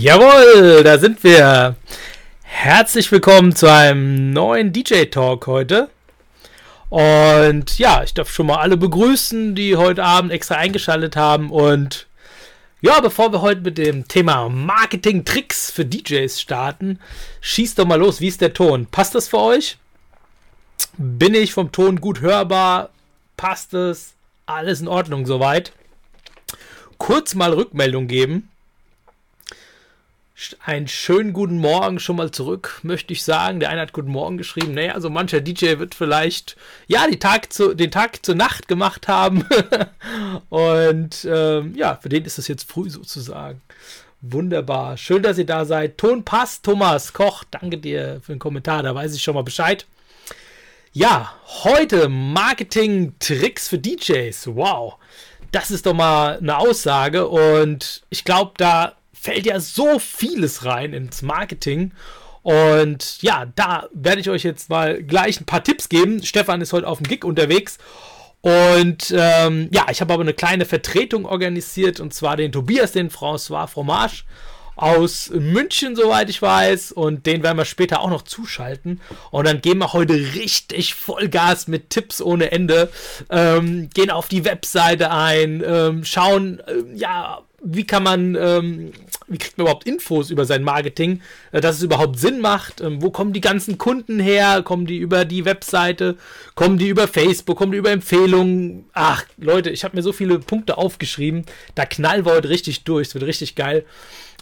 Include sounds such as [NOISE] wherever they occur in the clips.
Jawohl, da sind wir. Herzlich willkommen zu einem neuen DJ-Talk heute. Und ja, ich darf schon mal alle begrüßen, die heute Abend extra eingeschaltet haben. Und ja, bevor wir heute mit dem Thema Marketing-Tricks für DJs starten, schießt doch mal los. Wie ist der Ton? Passt das für euch? Bin ich vom Ton gut hörbar? Passt es? Alles in Ordnung soweit? Kurz mal Rückmeldung geben einen schönen guten Morgen schon mal zurück, möchte ich sagen. Der eine hat guten Morgen geschrieben. Naja, also mancher DJ wird vielleicht, ja, die Tag zu, den Tag zur Nacht gemacht haben. [LAUGHS] Und ähm, ja, für den ist es jetzt früh sozusagen. Wunderbar. Schön, dass ihr da seid. Ton passt, Thomas Koch. Danke dir für den Kommentar. Da weiß ich schon mal Bescheid. Ja, heute Marketing-Tricks für DJs. Wow. Das ist doch mal eine Aussage. Und ich glaube, da fällt ja so vieles rein ins Marketing. Und ja, da werde ich euch jetzt mal gleich ein paar Tipps geben. Stefan ist heute auf dem Gig unterwegs. Und ähm, ja, ich habe aber eine kleine Vertretung organisiert und zwar den Tobias, den François Fromage aus München, soweit ich weiß. Und den werden wir später auch noch zuschalten. Und dann gehen wir heute richtig Vollgas mit Tipps ohne Ende. Ähm, gehen auf die Webseite ein, ähm, schauen, äh, ja, wie kann man, ähm, wie kriegt man überhaupt Infos über sein Marketing, äh, dass es überhaupt Sinn macht? Ähm, wo kommen die ganzen Kunden her? Kommen die über die Webseite? Kommen die über Facebook? Kommen die über Empfehlungen? Ach, Leute, ich habe mir so viele Punkte aufgeschrieben. Da knallen wir heute richtig durch. Es wird richtig geil.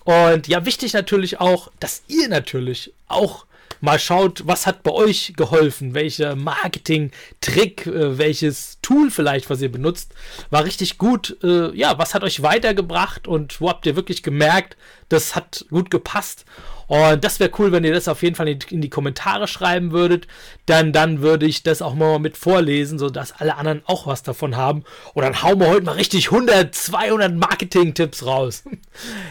Und ja, wichtig natürlich auch, dass ihr natürlich auch mal schaut, was hat bei euch geholfen, welcher Marketing-Trick, äh, welches Tool vielleicht, was ihr benutzt, war richtig gut. Äh, ja, was hat euch weitergebracht und wo habt ihr wirklich gemerkt, das hat gut gepasst. Und das wäre cool, wenn ihr das auf jeden Fall in die, Kommentare schreiben würdet. Dann, dann würde ich das auch mal mit vorlesen, sodass alle anderen auch was davon haben. Und dann hauen wir heute mal richtig 100, 200 Marketing-Tipps raus. [LAUGHS]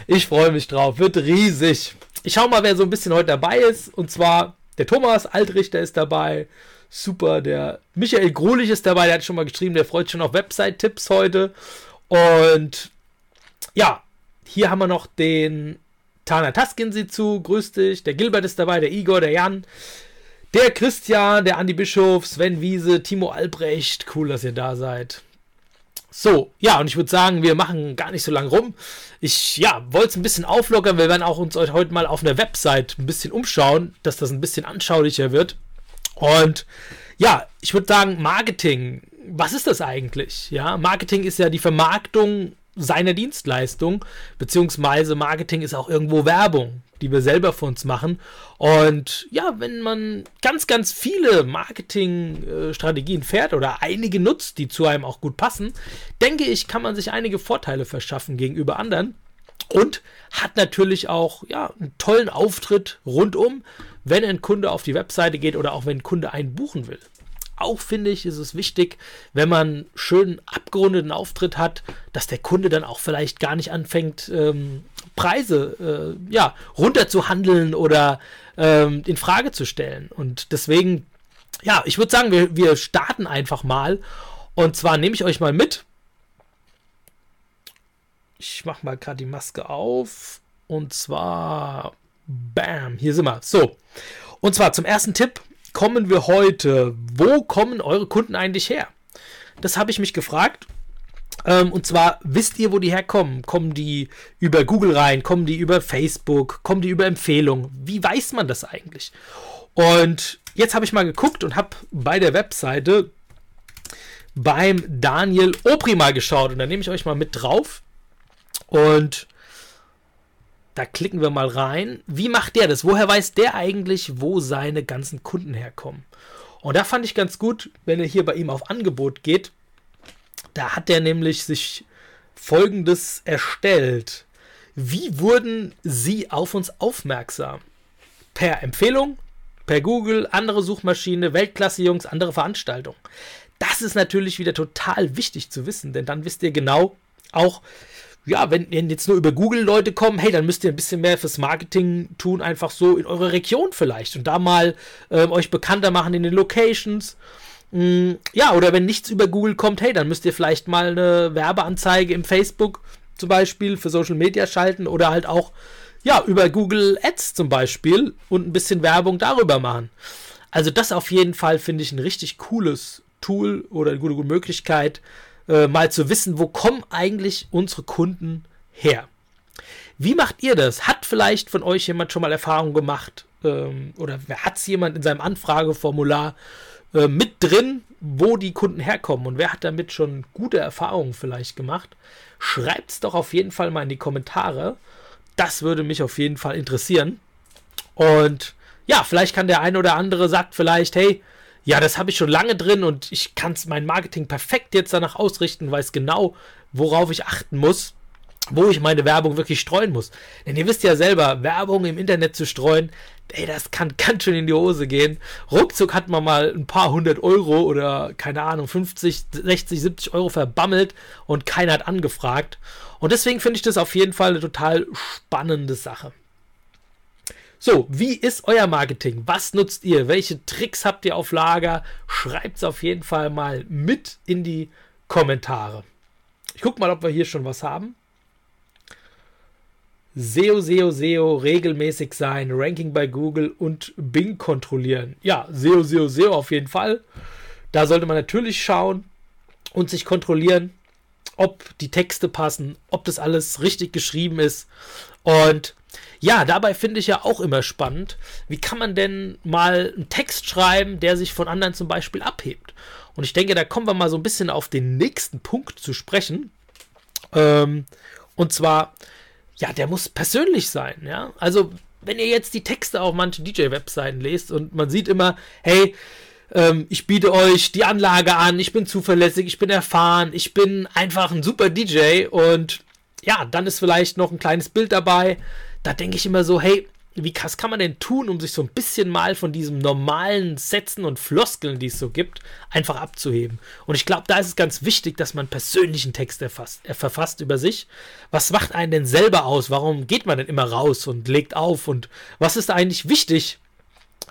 Ich freue mich drauf. Wird riesig. Ich schau mal, wer so ein bisschen heute dabei ist. Und zwar der Thomas Altrichter ist dabei. Super, der Michael Grulich ist dabei, der hat schon mal geschrieben, der freut sich schon auf Website-Tipps heute. Und ja, hier haben wir noch den Tana Taskin zu, grüß dich. Der Gilbert ist dabei, der Igor, der Jan, der Christian, der Andi Bischof, Sven Wiese, Timo Albrecht. Cool, dass ihr da seid. So, ja, und ich würde sagen, wir machen gar nicht so lange rum. Ich, ja, wollte es ein bisschen auflockern. Wir werden auch uns heute mal auf einer Website ein bisschen umschauen, dass das ein bisschen anschaulicher wird. Und ja, ich würde sagen, Marketing, was ist das eigentlich? Ja, Marketing ist ja die Vermarktung seiner Dienstleistung, beziehungsweise Marketing ist auch irgendwo Werbung, die wir selber für uns machen. Und ja, wenn man ganz, ganz viele Marketingstrategien fährt oder einige nutzt, die zu einem auch gut passen, denke ich, kann man sich einige Vorteile verschaffen gegenüber anderen und hat natürlich auch ja, einen tollen Auftritt rundum, wenn ein Kunde auf die Webseite geht oder auch wenn ein Kunde einen buchen will auch finde ich, ist es wichtig, wenn man schön abgerundeten Auftritt hat, dass der Kunde dann auch vielleicht gar nicht anfängt, ähm, Preise äh, ja, runterzuhandeln oder ähm, in Frage zu stellen. Und deswegen, ja, ich würde sagen, wir, wir starten einfach mal. Und zwar nehme ich euch mal mit. Ich mache mal gerade die Maske auf. Und zwar, bam, hier sind wir. So. Und zwar zum ersten Tipp kommen wir heute? Wo kommen eure Kunden eigentlich her? Das habe ich mich gefragt. Ähm, und zwar, wisst ihr, wo die herkommen? Kommen die über Google rein? Kommen die über Facebook? Kommen die über Empfehlungen? Wie weiß man das eigentlich? Und jetzt habe ich mal geguckt und habe bei der Webseite beim Daniel Opri mal geschaut. Und da nehme ich euch mal mit drauf. Und da klicken wir mal rein. Wie macht der das? Woher weiß der eigentlich, wo seine ganzen Kunden herkommen? Und da fand ich ganz gut, wenn er hier bei ihm auf Angebot geht. Da hat er nämlich sich folgendes erstellt. Wie wurden Sie auf uns aufmerksam? Per Empfehlung, per Google, andere Suchmaschine, Weltklasse-Jungs, andere Veranstaltungen. Das ist natürlich wieder total wichtig zu wissen, denn dann wisst ihr genau auch, ja, wenn, wenn jetzt nur über Google Leute kommen, hey, dann müsst ihr ein bisschen mehr fürs Marketing tun, einfach so in eurer Region vielleicht und da mal ähm, euch bekannter machen in den Locations. Mm, ja, oder wenn nichts über Google kommt, hey, dann müsst ihr vielleicht mal eine Werbeanzeige im Facebook zum Beispiel für Social Media schalten oder halt auch ja, über Google Ads zum Beispiel und ein bisschen Werbung darüber machen. Also das auf jeden Fall finde ich ein richtig cooles Tool oder eine gute, gute Möglichkeit, äh, mal zu wissen, wo kommen eigentlich unsere Kunden her. Wie macht ihr das? Hat vielleicht von euch jemand schon mal Erfahrung gemacht ähm, oder hat es jemand in seinem Anfrageformular äh, mit drin, wo die Kunden herkommen und wer hat damit schon gute Erfahrungen vielleicht gemacht? Schreibt es doch auf jeden Fall mal in die Kommentare. Das würde mich auf jeden Fall interessieren. Und ja, vielleicht kann der eine oder andere sagt vielleicht, hey, ja, das habe ich schon lange drin und ich kann mein Marketing perfekt jetzt danach ausrichten, weiß genau, worauf ich achten muss wo ich meine Werbung wirklich streuen muss. Denn ihr wisst ja selber, Werbung im Internet zu streuen, ey, das kann [LAUGHS] ganz schön in die Hose gehen. Ruckzuck hat man mal ein paar hundert Euro oder keine Ahnung, 50, 60, 70 Euro verbammelt und keiner hat angefragt. Und deswegen finde ich das auf jeden Fall eine total spannende Sache. So, wie ist euer Marketing? Was nutzt ihr? Welche Tricks habt ihr auf Lager? Schreibt es auf jeden Fall mal mit in die Kommentare. Ich gucke mal, ob wir hier schon was haben. SEO, SEO, SEO regelmäßig sein, Ranking bei Google und Bing kontrollieren. Ja, SEO, SEO, SEO auf jeden Fall. Da sollte man natürlich schauen und sich kontrollieren, ob die Texte passen, ob das alles richtig geschrieben ist. Und ja, dabei finde ich ja auch immer spannend, wie kann man denn mal einen Text schreiben, der sich von anderen zum Beispiel abhebt. Und ich denke, da kommen wir mal so ein bisschen auf den nächsten Punkt zu sprechen. Ähm, und zwar, ja, der muss persönlich sein, ja. Also, wenn ihr jetzt die Texte auf manchen DJ-Webseiten lest und man sieht immer, hey, ähm, ich biete euch die Anlage an, ich bin zuverlässig, ich bin erfahren, ich bin einfach ein super DJ und ja, dann ist vielleicht noch ein kleines Bild dabei. Da denke ich immer so, hey, wie krass kann man denn tun, um sich so ein bisschen mal von diesem normalen Sätzen und Floskeln, die es so gibt, einfach abzuheben? Und ich glaube, da ist es ganz wichtig, dass man persönlichen Text erfasst, er verfasst über sich. Was macht einen denn selber aus? Warum geht man denn immer raus und legt auf? Und was ist da eigentlich wichtig?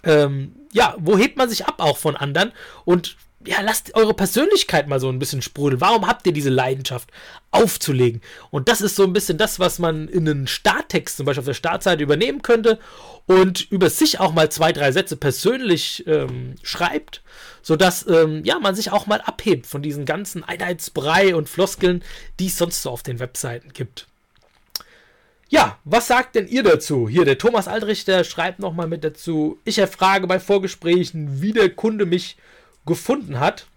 Ähm, ja, wo hebt man sich ab auch von anderen? Und ja, lasst eure Persönlichkeit mal so ein bisschen sprudeln. Warum habt ihr diese Leidenschaft aufzulegen? Und das ist so ein bisschen das, was man in einen Starttext zum Beispiel auf der Startseite übernehmen könnte und über sich auch mal zwei, drei Sätze persönlich ähm, schreibt, sodass ähm, ja, man sich auch mal abhebt von diesen ganzen Einheitsbrei und Floskeln, die es sonst so auf den Webseiten gibt. Ja, was sagt denn ihr dazu? Hier, der Thomas Aldrich, der schreibt nochmal mit dazu. Ich erfrage bei Vorgesprächen, wie der Kunde mich gefunden hat.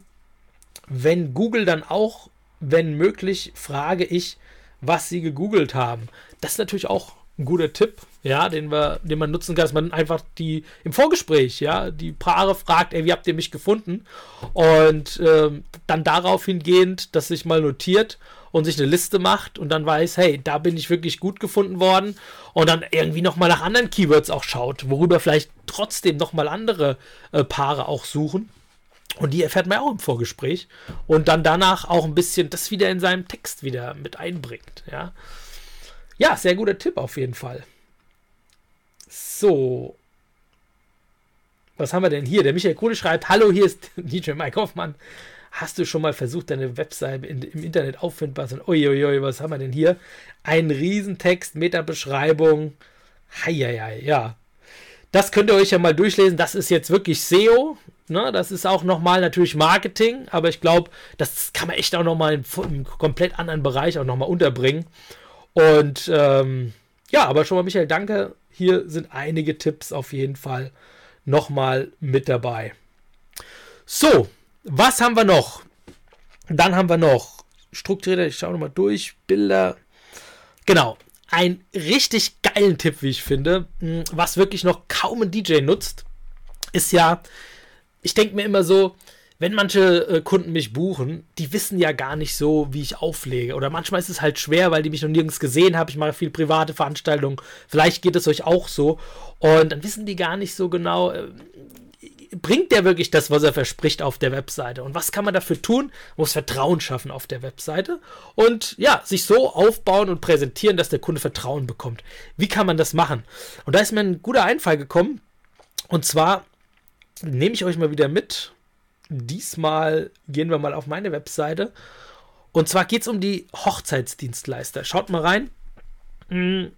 Wenn Google dann auch, wenn möglich, frage ich, was sie gegoogelt haben. Das ist natürlich auch ein guter Tipp, ja, den, wir, den man nutzen kann, dass man einfach die im Vorgespräch, ja, die Paare fragt, ey, wie habt ihr mich gefunden? Und ähm, dann darauf hingehend, dass sich mal notiert und sich eine Liste macht und dann weiß, hey, da bin ich wirklich gut gefunden worden und dann irgendwie nochmal nach anderen Keywords auch schaut, worüber vielleicht trotzdem nochmal andere äh, Paare auch suchen. Und die erfährt man auch im Vorgespräch und dann danach auch ein bisschen das wieder in seinem Text wieder mit einbringt. Ja, ja sehr guter Tipp auf jeden Fall. So. Was haben wir denn hier? Der Michael Krone schreibt: Hallo, hier ist [LAUGHS] DJ Mike Hoffmann. Hast du schon mal versucht, deine Webseite in, im Internet auffindbar zu sein? Uiuiui, was haben wir denn hier? Ein Riesentext, Meta-Beschreibung. Heieiei, ja. Das könnt ihr euch ja mal durchlesen. Das ist jetzt wirklich SEO. Ne? Das ist auch nochmal natürlich Marketing, aber ich glaube, das kann man echt auch nochmal im, im komplett anderen Bereich auch nochmal unterbringen. Und ähm, ja, aber schon mal, Michael, danke. Hier sind einige Tipps auf jeden Fall nochmal mit dabei. So, was haben wir noch? Dann haben wir noch strukturierte, ich schaue nochmal durch, Bilder. Genau, einen richtig geilen Tipp, wie ich finde, hm, was wirklich noch kaum ein DJ nutzt, ist ja ich denke mir immer so, wenn manche äh, Kunden mich buchen, die wissen ja gar nicht so, wie ich auflege. Oder manchmal ist es halt schwer, weil die mich noch nirgends gesehen haben. Ich mache viel private Veranstaltungen. Vielleicht geht es euch auch so. Und dann wissen die gar nicht so genau, äh, bringt der wirklich das, was er verspricht auf der Webseite? Und was kann man dafür tun? Man muss Vertrauen schaffen auf der Webseite und ja, sich so aufbauen und präsentieren, dass der Kunde Vertrauen bekommt. Wie kann man das machen? Und da ist mir ein guter Einfall gekommen. Und zwar nehme ich euch mal wieder mit. Diesmal gehen wir mal auf meine Webseite. Und zwar geht es um die Hochzeitsdienstleister. Schaut mal rein. Hm.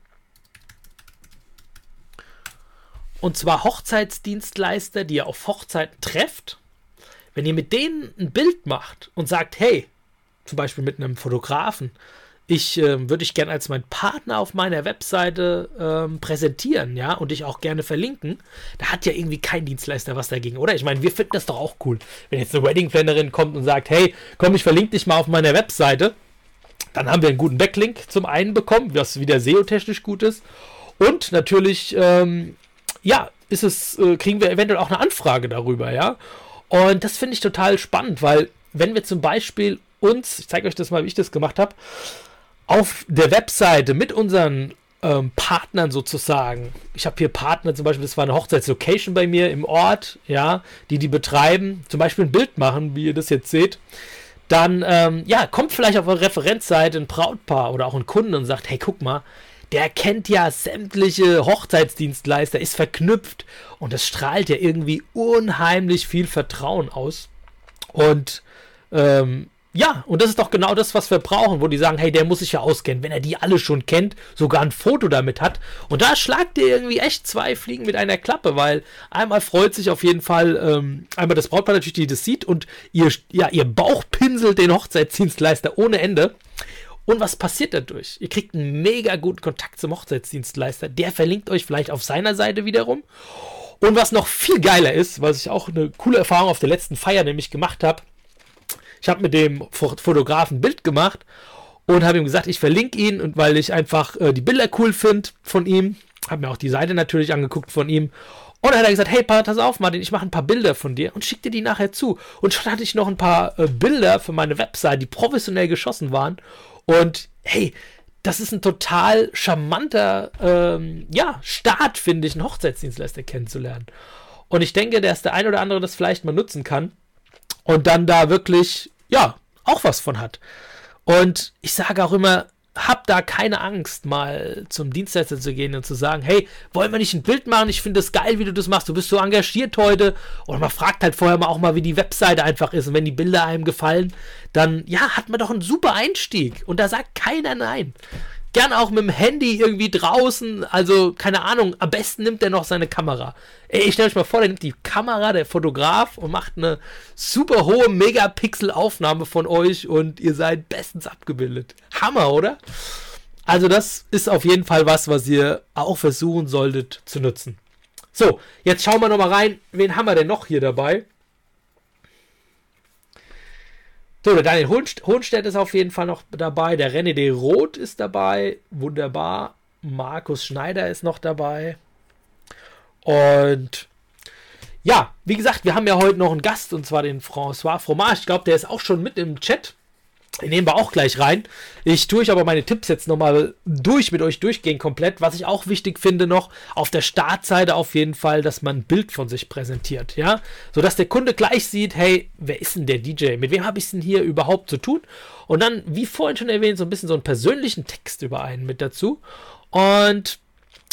Und zwar Hochzeitsdienstleister, die ihr auf Hochzeiten trefft. Wenn ihr mit denen ein Bild macht und sagt, hey, zum Beispiel mit einem Fotografen, ich äh, würde dich gerne als mein Partner auf meiner Webseite ähm, präsentieren, ja, und dich auch gerne verlinken. Da hat ja irgendwie kein Dienstleister was dagegen, oder? Ich meine, wir finden das doch auch cool. Wenn jetzt eine Wedding-Plannerin kommt und sagt, hey, komm, ich verlinke dich mal auf meiner Webseite, dann haben wir einen guten Backlink zum einen bekommen, was wieder SEO-technisch gut ist. Und natürlich, ähm, ja, ist es, äh, kriegen wir eventuell auch eine Anfrage darüber, ja. Und das finde ich total spannend, weil wenn wir zum Beispiel uns, ich zeige euch das mal, wie ich das gemacht habe, auf der Webseite mit unseren ähm, Partnern sozusagen. Ich habe hier Partner, zum Beispiel, das war eine Hochzeitslocation bei mir im Ort, ja, die die betreiben, zum Beispiel ein Bild machen, wie ihr das jetzt seht. Dann, ähm, ja, kommt vielleicht auf eure Referenzseite ein Brautpaar oder auch ein Kunde und sagt, hey, guck mal, der kennt ja sämtliche Hochzeitsdienstleister, ist verknüpft und das strahlt ja irgendwie unheimlich viel Vertrauen aus. Und ähm, ja, und das ist doch genau das, was wir brauchen, wo die sagen, hey, der muss sich ja auskennen, wenn er die alle schon kennt, sogar ein Foto damit hat. Und da schlagt ihr irgendwie echt zwei Fliegen mit einer Klappe, weil einmal freut sich auf jeden Fall, ähm, einmal das Brautpaar natürlich, die das sieht und ihr, ja, ihr Bauch pinselt den Hochzeitsdienstleister ohne Ende. Und was passiert dadurch? Ihr kriegt einen mega guten Kontakt zum Hochzeitsdienstleister. Der verlinkt euch vielleicht auf seiner Seite wiederum. Und was noch viel geiler ist, was ich auch eine coole Erfahrung auf der letzten Feier nämlich gemacht habe, ich habe mit dem Fotografen ein Bild gemacht und habe ihm gesagt, ich verlinke ihn und weil ich einfach äh, die Bilder cool finde von ihm, habe mir auch die Seite natürlich angeguckt von ihm und dann hat er gesagt, hey, pass auf, Martin, ich mache ein paar Bilder von dir und schick dir die nachher zu. Und schon hatte ich noch ein paar äh, Bilder für meine Website, die professionell geschossen waren. Und hey, das ist ein total charmanter ähm, ja, Start, finde ich, einen Hochzeitsdienstleister kennenzulernen. Und ich denke, dass der ein oder andere das vielleicht mal nutzen kann und dann da wirklich, ja, auch was von hat. Und ich sage auch immer, hab da keine Angst, mal zum Dienstleister zu gehen und zu sagen, hey, wollen wir nicht ein Bild machen? Ich finde es geil, wie du das machst. Du bist so engagiert heute. Oder man fragt halt vorher mal auch mal, wie die Webseite einfach ist. Und wenn die Bilder einem gefallen, dann, ja, hat man doch einen super Einstieg. Und da sagt keiner nein. Gern auch mit dem Handy irgendwie draußen. Also, keine Ahnung. Am besten nimmt er noch seine Kamera. Ey, ich stelle euch mal vor, der nimmt die Kamera, der Fotograf, und macht eine super hohe Megapixel-Aufnahme von euch und ihr seid bestens abgebildet. Hammer, oder? Also, das ist auf jeden Fall was, was ihr auch versuchen solltet zu nutzen. So, jetzt schauen wir nochmal rein. Wen haben wir denn noch hier dabei? So, der Daniel Hohnstedt ist auf jeden Fall noch dabei. Der René de Roth ist dabei. Wunderbar. Markus Schneider ist noch dabei. Und ja, wie gesagt, wir haben ja heute noch einen Gast und zwar den François Fromage. Ich glaube, der ist auch schon mit im Chat. Den nehmen wir auch gleich rein. Ich tue euch aber meine Tipps jetzt nochmal durch mit euch durchgehen komplett. Was ich auch wichtig finde noch, auf der Startseite auf jeden Fall, dass man ein Bild von sich präsentiert, ja. Sodass der Kunde gleich sieht, hey, wer ist denn der DJ? Mit wem habe ich es denn hier überhaupt zu tun? Und dann, wie vorhin schon erwähnt, so ein bisschen so einen persönlichen Text über einen mit dazu. Und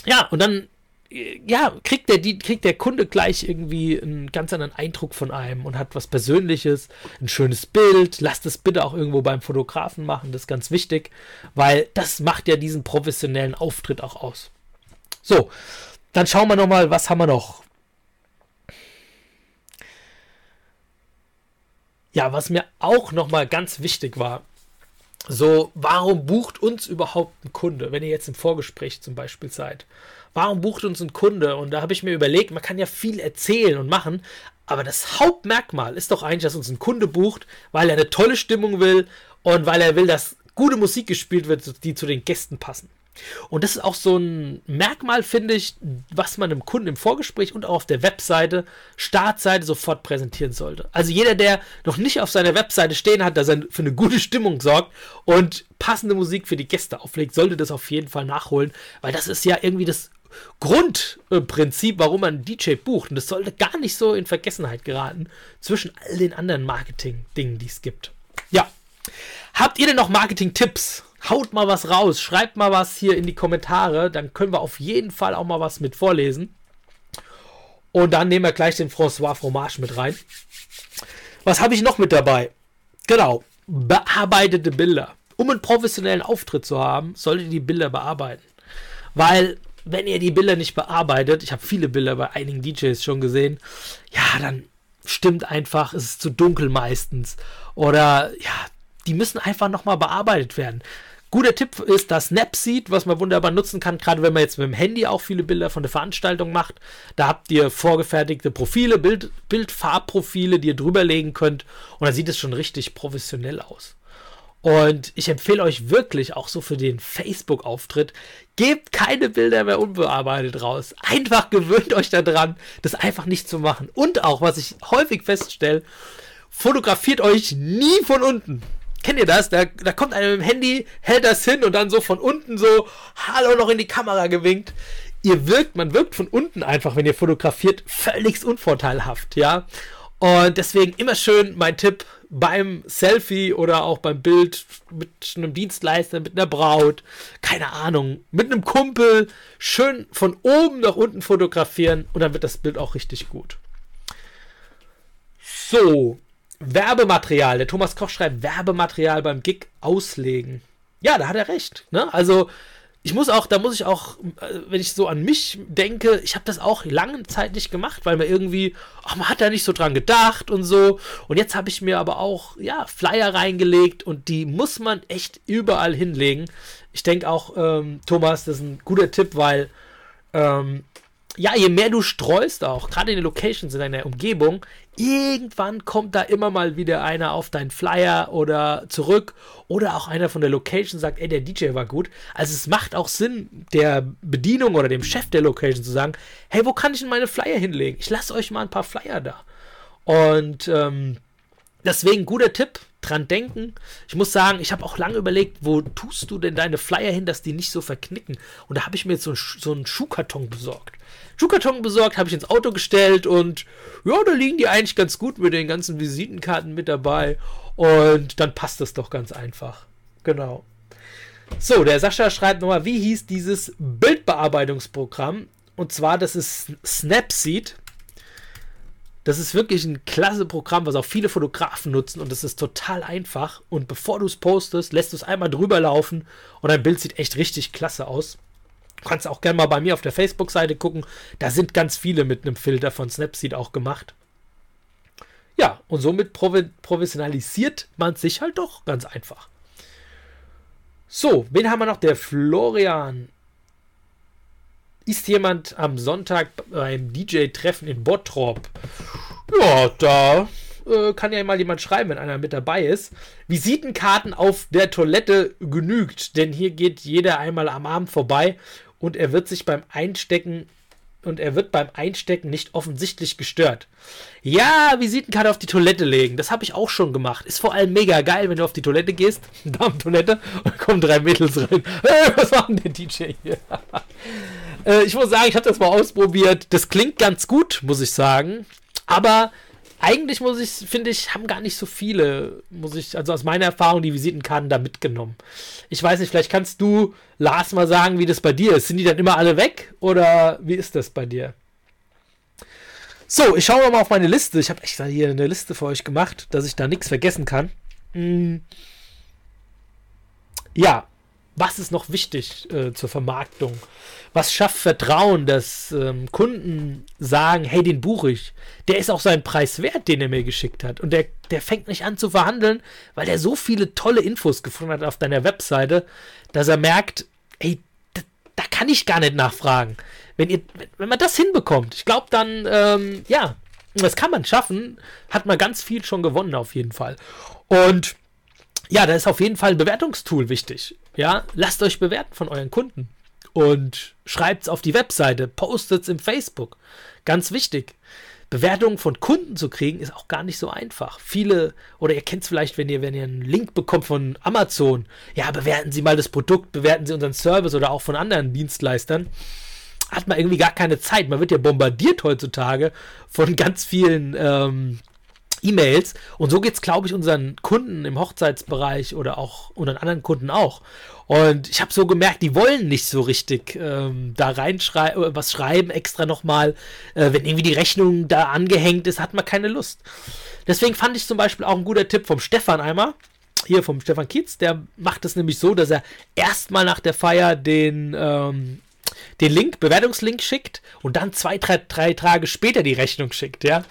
ja, und dann ja, kriegt der, kriegt der Kunde gleich irgendwie einen ganz anderen Eindruck von einem und hat was Persönliches, ein schönes Bild. Lasst es bitte auch irgendwo beim Fotografen machen, das ist ganz wichtig, weil das macht ja diesen professionellen Auftritt auch aus. So, dann schauen wir nochmal, was haben wir noch? Ja, was mir auch nochmal ganz wichtig war, so, warum bucht uns überhaupt ein Kunde, wenn ihr jetzt im Vorgespräch zum Beispiel seid? Warum bucht uns ein Kunde? Und da habe ich mir überlegt, man kann ja viel erzählen und machen, aber das Hauptmerkmal ist doch eigentlich, dass uns ein Kunde bucht, weil er eine tolle Stimmung will und weil er will, dass gute Musik gespielt wird, die zu den Gästen passen. Und das ist auch so ein Merkmal, finde ich, was man dem Kunden im Vorgespräch und auch auf der Webseite, Startseite sofort präsentieren sollte. Also jeder, der noch nicht auf seiner Webseite stehen hat, dass er für eine gute Stimmung sorgt und passende Musik für die Gäste auflegt, sollte das auf jeden Fall nachholen, weil das ist ja irgendwie das Grundprinzip, warum man einen DJ bucht. Und das sollte gar nicht so in Vergessenheit geraten zwischen all den anderen Marketing-Dingen, die es gibt. Ja. Habt ihr denn noch Marketing-Tipps? Haut mal was raus, schreibt mal was hier in die Kommentare, dann können wir auf jeden Fall auch mal was mit vorlesen. Und dann nehmen wir gleich den François Fromage mit rein. Was habe ich noch mit dabei? Genau, bearbeitete Bilder. Um einen professionellen Auftritt zu haben, solltet ihr die Bilder bearbeiten. Weil wenn ihr die Bilder nicht bearbeitet, ich habe viele Bilder bei einigen DJs schon gesehen, ja, dann stimmt einfach, es ist zu dunkel meistens. Oder ja, die müssen einfach nochmal bearbeitet werden. Guter Tipp ist das Snapseed, was man wunderbar nutzen kann, gerade wenn man jetzt mit dem Handy auch viele Bilder von der Veranstaltung macht. Da habt ihr vorgefertigte Profile, Bild, Bildfarbprofile, die ihr drüberlegen könnt und dann sieht es schon richtig professionell aus. Und ich empfehle euch wirklich auch so für den Facebook-Auftritt, gebt keine Bilder mehr unbearbeitet raus. Einfach gewöhnt euch daran, das einfach nicht zu machen. Und auch, was ich häufig feststelle, fotografiert euch nie von unten. Kennt ihr das? Da, da kommt einer mit dem Handy, hält das hin und dann so von unten so, hallo, noch in die Kamera gewinkt. Ihr wirkt, man wirkt von unten einfach, wenn ihr fotografiert, völlig unvorteilhaft, ja. Und deswegen immer schön mein Tipp beim Selfie oder auch beim Bild mit einem Dienstleister, mit einer Braut, keine Ahnung, mit einem Kumpel, schön von oben nach unten fotografieren und dann wird das Bild auch richtig gut. So, Werbematerial. Der Thomas Koch schreibt Werbematerial beim Gig auslegen. Ja, da hat er recht. Ne? Also ich muss auch, da muss ich auch, äh, wenn ich so an mich denke, ich habe das auch lange Zeit nicht gemacht, weil man irgendwie, ach, man hat da nicht so dran gedacht und so. Und jetzt habe ich mir aber auch, ja, Flyer reingelegt und die muss man echt überall hinlegen. Ich denke auch, ähm, Thomas, das ist ein guter Tipp, weil ähm, ja, je mehr du streust auch, gerade in den Locations in deiner Umgebung, irgendwann kommt da immer mal wieder einer auf deinen Flyer oder zurück oder auch einer von der Location sagt, ey, der DJ war gut. Also es macht auch Sinn, der Bedienung oder dem Chef der Location zu sagen, hey, wo kann ich denn meine Flyer hinlegen? Ich lasse euch mal ein paar Flyer da. Und ähm, deswegen guter Tipp, dran denken. Ich muss sagen, ich habe auch lange überlegt, wo tust du denn deine Flyer hin, dass die nicht so verknicken. Und da habe ich mir jetzt so, so einen Schuhkarton besorgt. Schuhkarton besorgt, habe ich ins Auto gestellt und ja, da liegen die eigentlich ganz gut mit den ganzen Visitenkarten mit dabei. Und dann passt das doch ganz einfach. Genau. So, der Sascha schreibt nochmal, wie hieß dieses Bildbearbeitungsprogramm? Und zwar, das ist Snapseed. Das ist wirklich ein klasse Programm, was auch viele Fotografen nutzen und es ist total einfach. Und bevor du es postest, lässt du es einmal drüber laufen und dein Bild sieht echt richtig klasse aus. Du kannst auch gerne mal bei mir auf der Facebook-Seite gucken. Da sind ganz viele mit einem Filter von Snapseed auch gemacht. Ja, und somit professionalisiert man sich halt doch ganz einfach. So, wen haben wir noch? Der Florian. Ist jemand am Sonntag beim DJ-Treffen in Bottrop? Ja, da äh, kann ja mal jemand schreiben, wenn einer mit dabei ist. Visitenkarten auf der Toilette genügt, denn hier geht jeder einmal am Abend vorbei und er wird sich beim Einstecken und er wird beim Einstecken nicht offensichtlich gestört. Ja, Visitenkarte auf die Toilette legen. Das habe ich auch schon gemacht. Ist vor allem mega geil, wenn du auf die Toilette gehst, [LAUGHS] Damentoilette, und kommen drei Mädels rein. [LAUGHS] Was macht denn der DJ hier? [LAUGHS] äh, ich muss sagen, ich habe das mal ausprobiert. Das klingt ganz gut, muss ich sagen. Aber eigentlich muss ich, finde ich, haben gar nicht so viele, muss ich, also aus meiner Erfahrung, die Visitenkarten da mitgenommen. Ich weiß nicht, vielleicht kannst du, Lars, mal sagen, wie das bei dir ist. Sind die dann immer alle weg oder wie ist das bei dir? So, ich schaue mal auf meine Liste. Ich habe echt hier eine Liste für euch gemacht, dass ich da nichts vergessen kann. Hm. Ja, was ist noch wichtig äh, zur Vermarktung? Was schafft Vertrauen, dass ähm, Kunden sagen, hey, den buche ich. Der ist auch seinen Preis wert, den er mir geschickt hat. Und der, der fängt nicht an zu verhandeln, weil er so viele tolle Infos gefunden hat auf deiner Webseite, dass er merkt, ey, da, da kann ich gar nicht nachfragen. Wenn, ihr, wenn man das hinbekommt, ich glaube dann, ähm, ja, das kann man schaffen, hat man ganz viel schon gewonnen auf jeden Fall. Und ja, da ist auf jeden Fall ein Bewertungstool wichtig. Ja, lasst euch bewerten von euren Kunden und schreibt es auf die Webseite, postet es im Facebook. Ganz wichtig. Bewertungen von Kunden zu kriegen, ist auch gar nicht so einfach. Viele, oder ihr kennt es vielleicht, wenn ihr, wenn ihr einen Link bekommt von Amazon, ja, bewerten Sie mal das Produkt, bewerten Sie unseren Service oder auch von anderen Dienstleistern. Hat man irgendwie gar keine Zeit. Man wird ja bombardiert heutzutage von ganz vielen ähm, E-Mails. Und so geht es, glaube ich, unseren Kunden im Hochzeitsbereich oder auch unseren anderen Kunden auch. Und ich habe so gemerkt, die wollen nicht so richtig ähm, da reinschreiben, äh, was schreiben extra nochmal. Äh, wenn irgendwie die Rechnung da angehängt ist, hat man keine Lust. Deswegen fand ich zum Beispiel auch ein guter Tipp vom Stefan einmal. Hier vom Stefan Kietz, der macht es nämlich so, dass er erstmal nach der Feier den ähm, den Link, Bewertungslink schickt und dann zwei, drei, drei Tage später die Rechnung schickt, ja.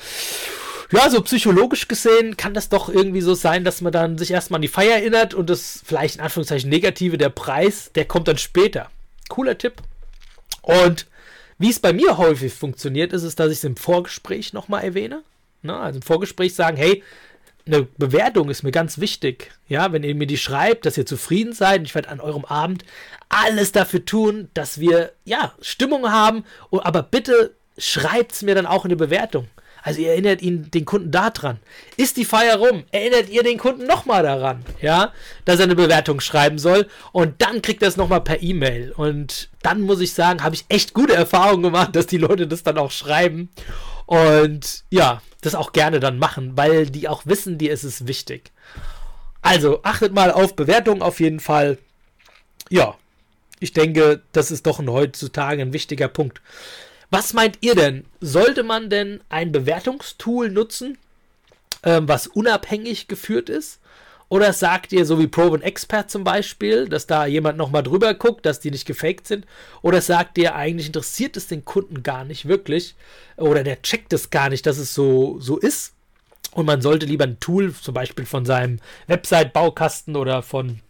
Ja, so psychologisch gesehen kann das doch irgendwie so sein, dass man dann sich erstmal an die Feier erinnert und das vielleicht in Anführungszeichen Negative, der Preis, der kommt dann später. Cooler Tipp. Und wie es bei mir häufig funktioniert, ist es, dass ich es im Vorgespräch nochmal erwähne. Ne? Also im Vorgespräch sagen, hey, eine Bewertung ist mir ganz wichtig. Ja, wenn ihr mir die schreibt, dass ihr zufrieden seid, ich werde an eurem Abend alles dafür tun, dass wir ja Stimmung haben. Aber bitte schreibt es mir dann auch in die Bewertung. Also ihr erinnert ihn den Kunden daran. Ist die Feier rum, erinnert ihr den Kunden nochmal daran, ja, dass er eine Bewertung schreiben soll und dann kriegt er es nochmal per E-Mail. Und dann muss ich sagen, habe ich echt gute Erfahrungen gemacht, dass die Leute das dann auch schreiben. Und ja, das auch gerne dann machen, weil die auch wissen, dir ist es wichtig. Also achtet mal auf Bewertungen auf jeden Fall. Ja, ich denke, das ist doch ein, heutzutage ein wichtiger Punkt. Was meint ihr denn? Sollte man denn ein Bewertungstool nutzen, ähm, was unabhängig geführt ist? Oder sagt ihr, so wie Proven Expert zum Beispiel, dass da jemand nochmal drüber guckt, dass die nicht gefaked sind? Oder sagt ihr, eigentlich interessiert es den Kunden gar nicht wirklich? Oder der checkt es gar nicht, dass es so, so ist? Und man sollte lieber ein Tool, zum Beispiel von seinem Website-Baukasten oder von,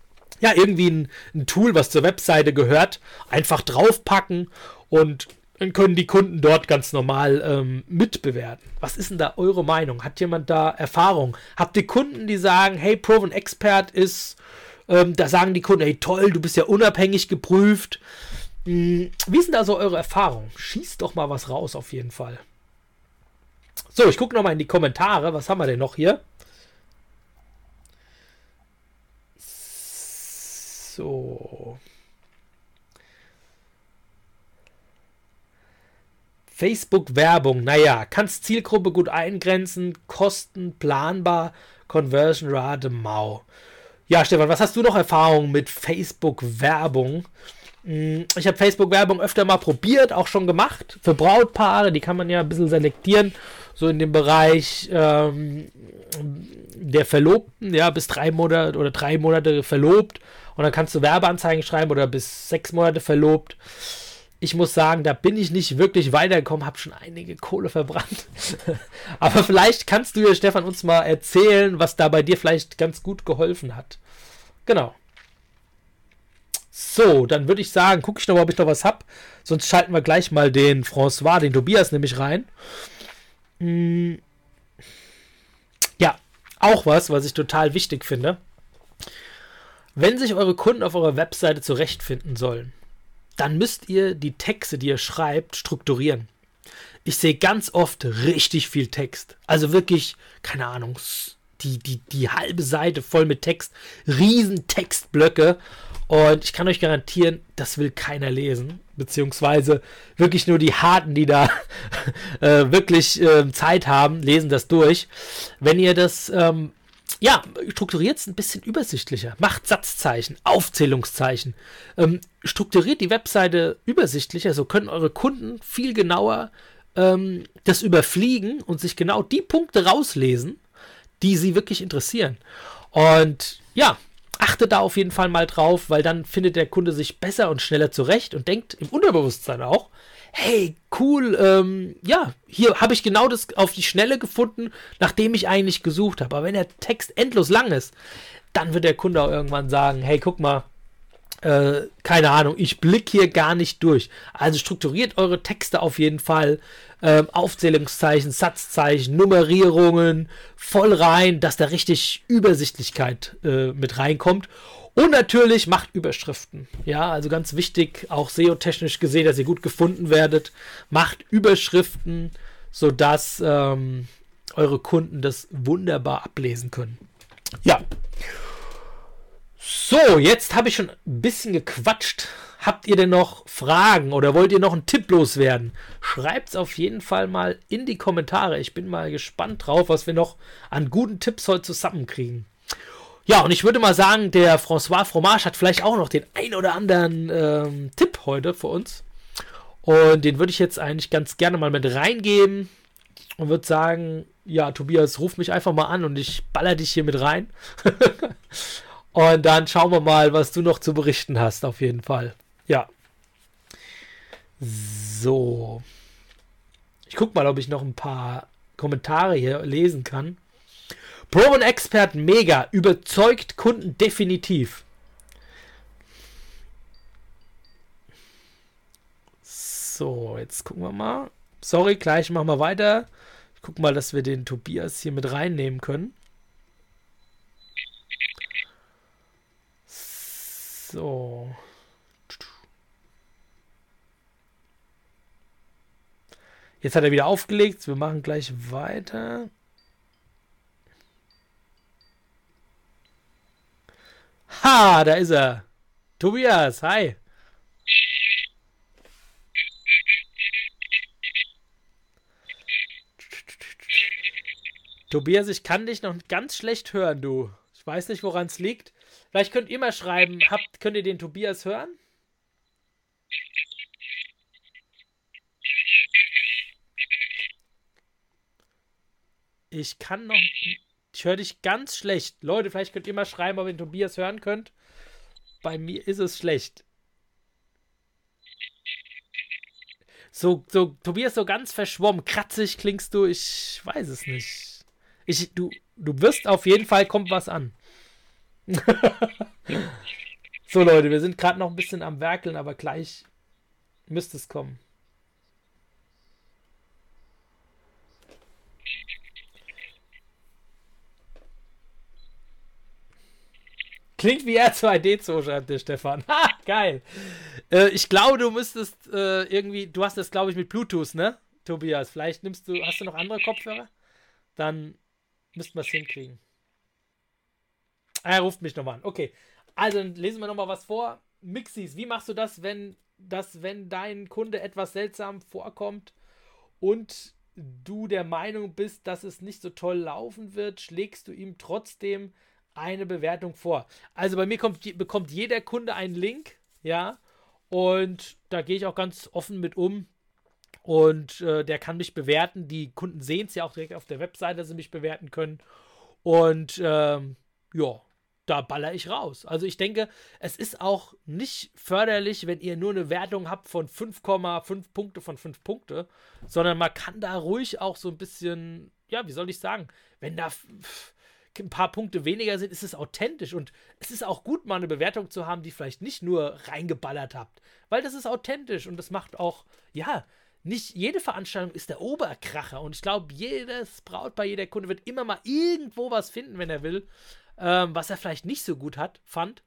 ja, irgendwie ein, ein Tool, was zur Webseite gehört, einfach draufpacken und dann können die Kunden dort ganz normal ähm, mitbewerten. Was ist denn da eure Meinung? Hat jemand da Erfahrung? Habt ihr Kunden, die sagen, hey, Proven Expert ist, ähm, da sagen die Kunden, hey, toll, du bist ja unabhängig geprüft. Hm, wie sind da so eure Erfahrungen? Schießt doch mal was raus auf jeden Fall. So, ich gucke nochmal in die Kommentare. Was haben wir denn noch hier? So. Facebook-Werbung, naja, kannst Zielgruppe gut eingrenzen, Kosten planbar, Conversion-Rate mau. Ja, Stefan, was hast du noch Erfahrung mit Facebook-Werbung? Hm, ich habe Facebook-Werbung öfter mal probiert, auch schon gemacht. Für Brautpaare, die kann man ja ein bisschen selektieren. So in dem Bereich ähm, der Verlobten, ja, bis drei Monate oder drei Monate verlobt. Und dann kannst du Werbeanzeigen schreiben oder bis sechs Monate verlobt ich muss sagen, da bin ich nicht wirklich weitergekommen, habe schon einige Kohle verbrannt. [LAUGHS] Aber vielleicht kannst du ja, Stefan, uns mal erzählen, was da bei dir vielleicht ganz gut geholfen hat. Genau. So, dann würde ich sagen, gucke ich noch mal, ob ich noch was habe. Sonst schalten wir gleich mal den François, den Tobias nämlich rein. Hm. Ja, auch was, was ich total wichtig finde. Wenn sich eure Kunden auf eurer Webseite zurechtfinden sollen, dann müsst ihr die Texte, die ihr schreibt, strukturieren. Ich sehe ganz oft richtig viel Text. Also wirklich, keine Ahnung, die, die, die halbe Seite voll mit Text, riesen Textblöcke. Und ich kann euch garantieren, das will keiner lesen. Beziehungsweise wirklich nur die Harten, die da [LAUGHS] äh, wirklich äh, Zeit haben, lesen das durch. Wenn ihr das ähm, ja, strukturiert es ein bisschen übersichtlicher. Macht Satzzeichen, Aufzählungszeichen. Ähm, strukturiert die Webseite übersichtlicher, so können eure Kunden viel genauer ähm, das überfliegen und sich genau die Punkte rauslesen, die sie wirklich interessieren. Und ja, achtet da auf jeden Fall mal drauf, weil dann findet der Kunde sich besser und schneller zurecht und denkt im Unterbewusstsein auch, hey, cool, ähm, ja, hier habe ich genau das auf die Schnelle gefunden, nachdem ich eigentlich gesucht habe. Aber wenn der Text endlos lang ist, dann wird der Kunde auch irgendwann sagen, hey, guck mal, äh, keine Ahnung, ich blicke hier gar nicht durch. Also strukturiert eure Texte auf jeden Fall. Ähm, Aufzählungszeichen, Satzzeichen, Nummerierungen voll rein, dass da richtig Übersichtlichkeit äh, mit reinkommt. Und natürlich macht Überschriften. Ja, also ganz wichtig, auch SEO-technisch gesehen, dass ihr gut gefunden werdet. Macht Überschriften, sodass ähm, eure Kunden das wunderbar ablesen können. Ja. So, jetzt habe ich schon ein bisschen gequatscht. Habt ihr denn noch Fragen oder wollt ihr noch einen Tipp loswerden? Schreibt es auf jeden Fall mal in die Kommentare. Ich bin mal gespannt drauf, was wir noch an guten Tipps heute zusammenkriegen. Ja, und ich würde mal sagen, der François Fromage hat vielleicht auch noch den ein oder anderen ähm, Tipp heute für uns. Und den würde ich jetzt eigentlich ganz gerne mal mit reingeben und würde sagen, ja, Tobias, ruf mich einfach mal an und ich baller dich hier mit rein. [LAUGHS] und dann schauen wir mal, was du noch zu berichten hast, auf jeden Fall. Ja. So. Ich guck mal, ob ich noch ein paar Kommentare hier lesen kann. Pro und Expert mega. Überzeugt Kunden definitiv. So, jetzt gucken wir mal. Sorry, gleich machen wir weiter. Ich gucke mal, dass wir den Tobias hier mit reinnehmen können. So. Jetzt hat er wieder aufgelegt. Wir machen gleich weiter. Ha, da ist er. Tobias, hi. Tobias, ich kann dich noch ganz schlecht hören, du. Ich weiß nicht, woran es liegt. Vielleicht könnt ihr mal schreiben, habt, könnt ihr den Tobias hören? Ich kann noch. Ich höre dich ganz schlecht. Leute, vielleicht könnt ihr mal schreiben, ob ihr Tobias hören könnt. Bei mir ist es schlecht. So, so, Tobias, so ganz verschwommen, kratzig klingst du, ich weiß es nicht. Ich, du, du wirst auf jeden Fall, kommt was an. [LAUGHS] so, Leute, wir sind gerade noch ein bisschen am Werkeln, aber gleich müsste es kommen. Klingt wie R2D2, schreibt der Stefan. Ha, geil. Äh, ich glaube, du müsstest äh, irgendwie, du hast das, glaube ich, mit Bluetooth, ne? Tobias, vielleicht nimmst du, hast du noch andere Kopfhörer? Dann müssten wir es hinkriegen. Ah, er ruft mich nochmal an. Okay. Also dann lesen wir nochmal was vor. Mixis, wie machst du das, wenn das, wenn dein Kunde etwas seltsam vorkommt und du der Meinung bist, dass es nicht so toll laufen wird, schlägst du ihm trotzdem eine Bewertung vor. Also bei mir kommt, bekommt jeder Kunde einen Link, ja, und da gehe ich auch ganz offen mit um. Und äh, der kann mich bewerten. Die Kunden sehen es ja auch direkt auf der Webseite, dass sie mich bewerten können. Und ähm, ja, da baller ich raus. Also ich denke, es ist auch nicht förderlich, wenn ihr nur eine Wertung habt von 5,5 Punkte von 5 Punkte, sondern man kann da ruhig auch so ein bisschen, ja, wie soll ich sagen, wenn da ein paar Punkte weniger sind, ist es authentisch und es ist auch gut, mal eine Bewertung zu haben, die vielleicht nicht nur reingeballert habt, weil das ist authentisch und das macht auch, ja, nicht jede Veranstaltung ist der Oberkracher und ich glaube, jedes Brautpaar, jeder Kunde wird immer mal irgendwo was finden, wenn er will, ähm, was er vielleicht nicht so gut hat, fand.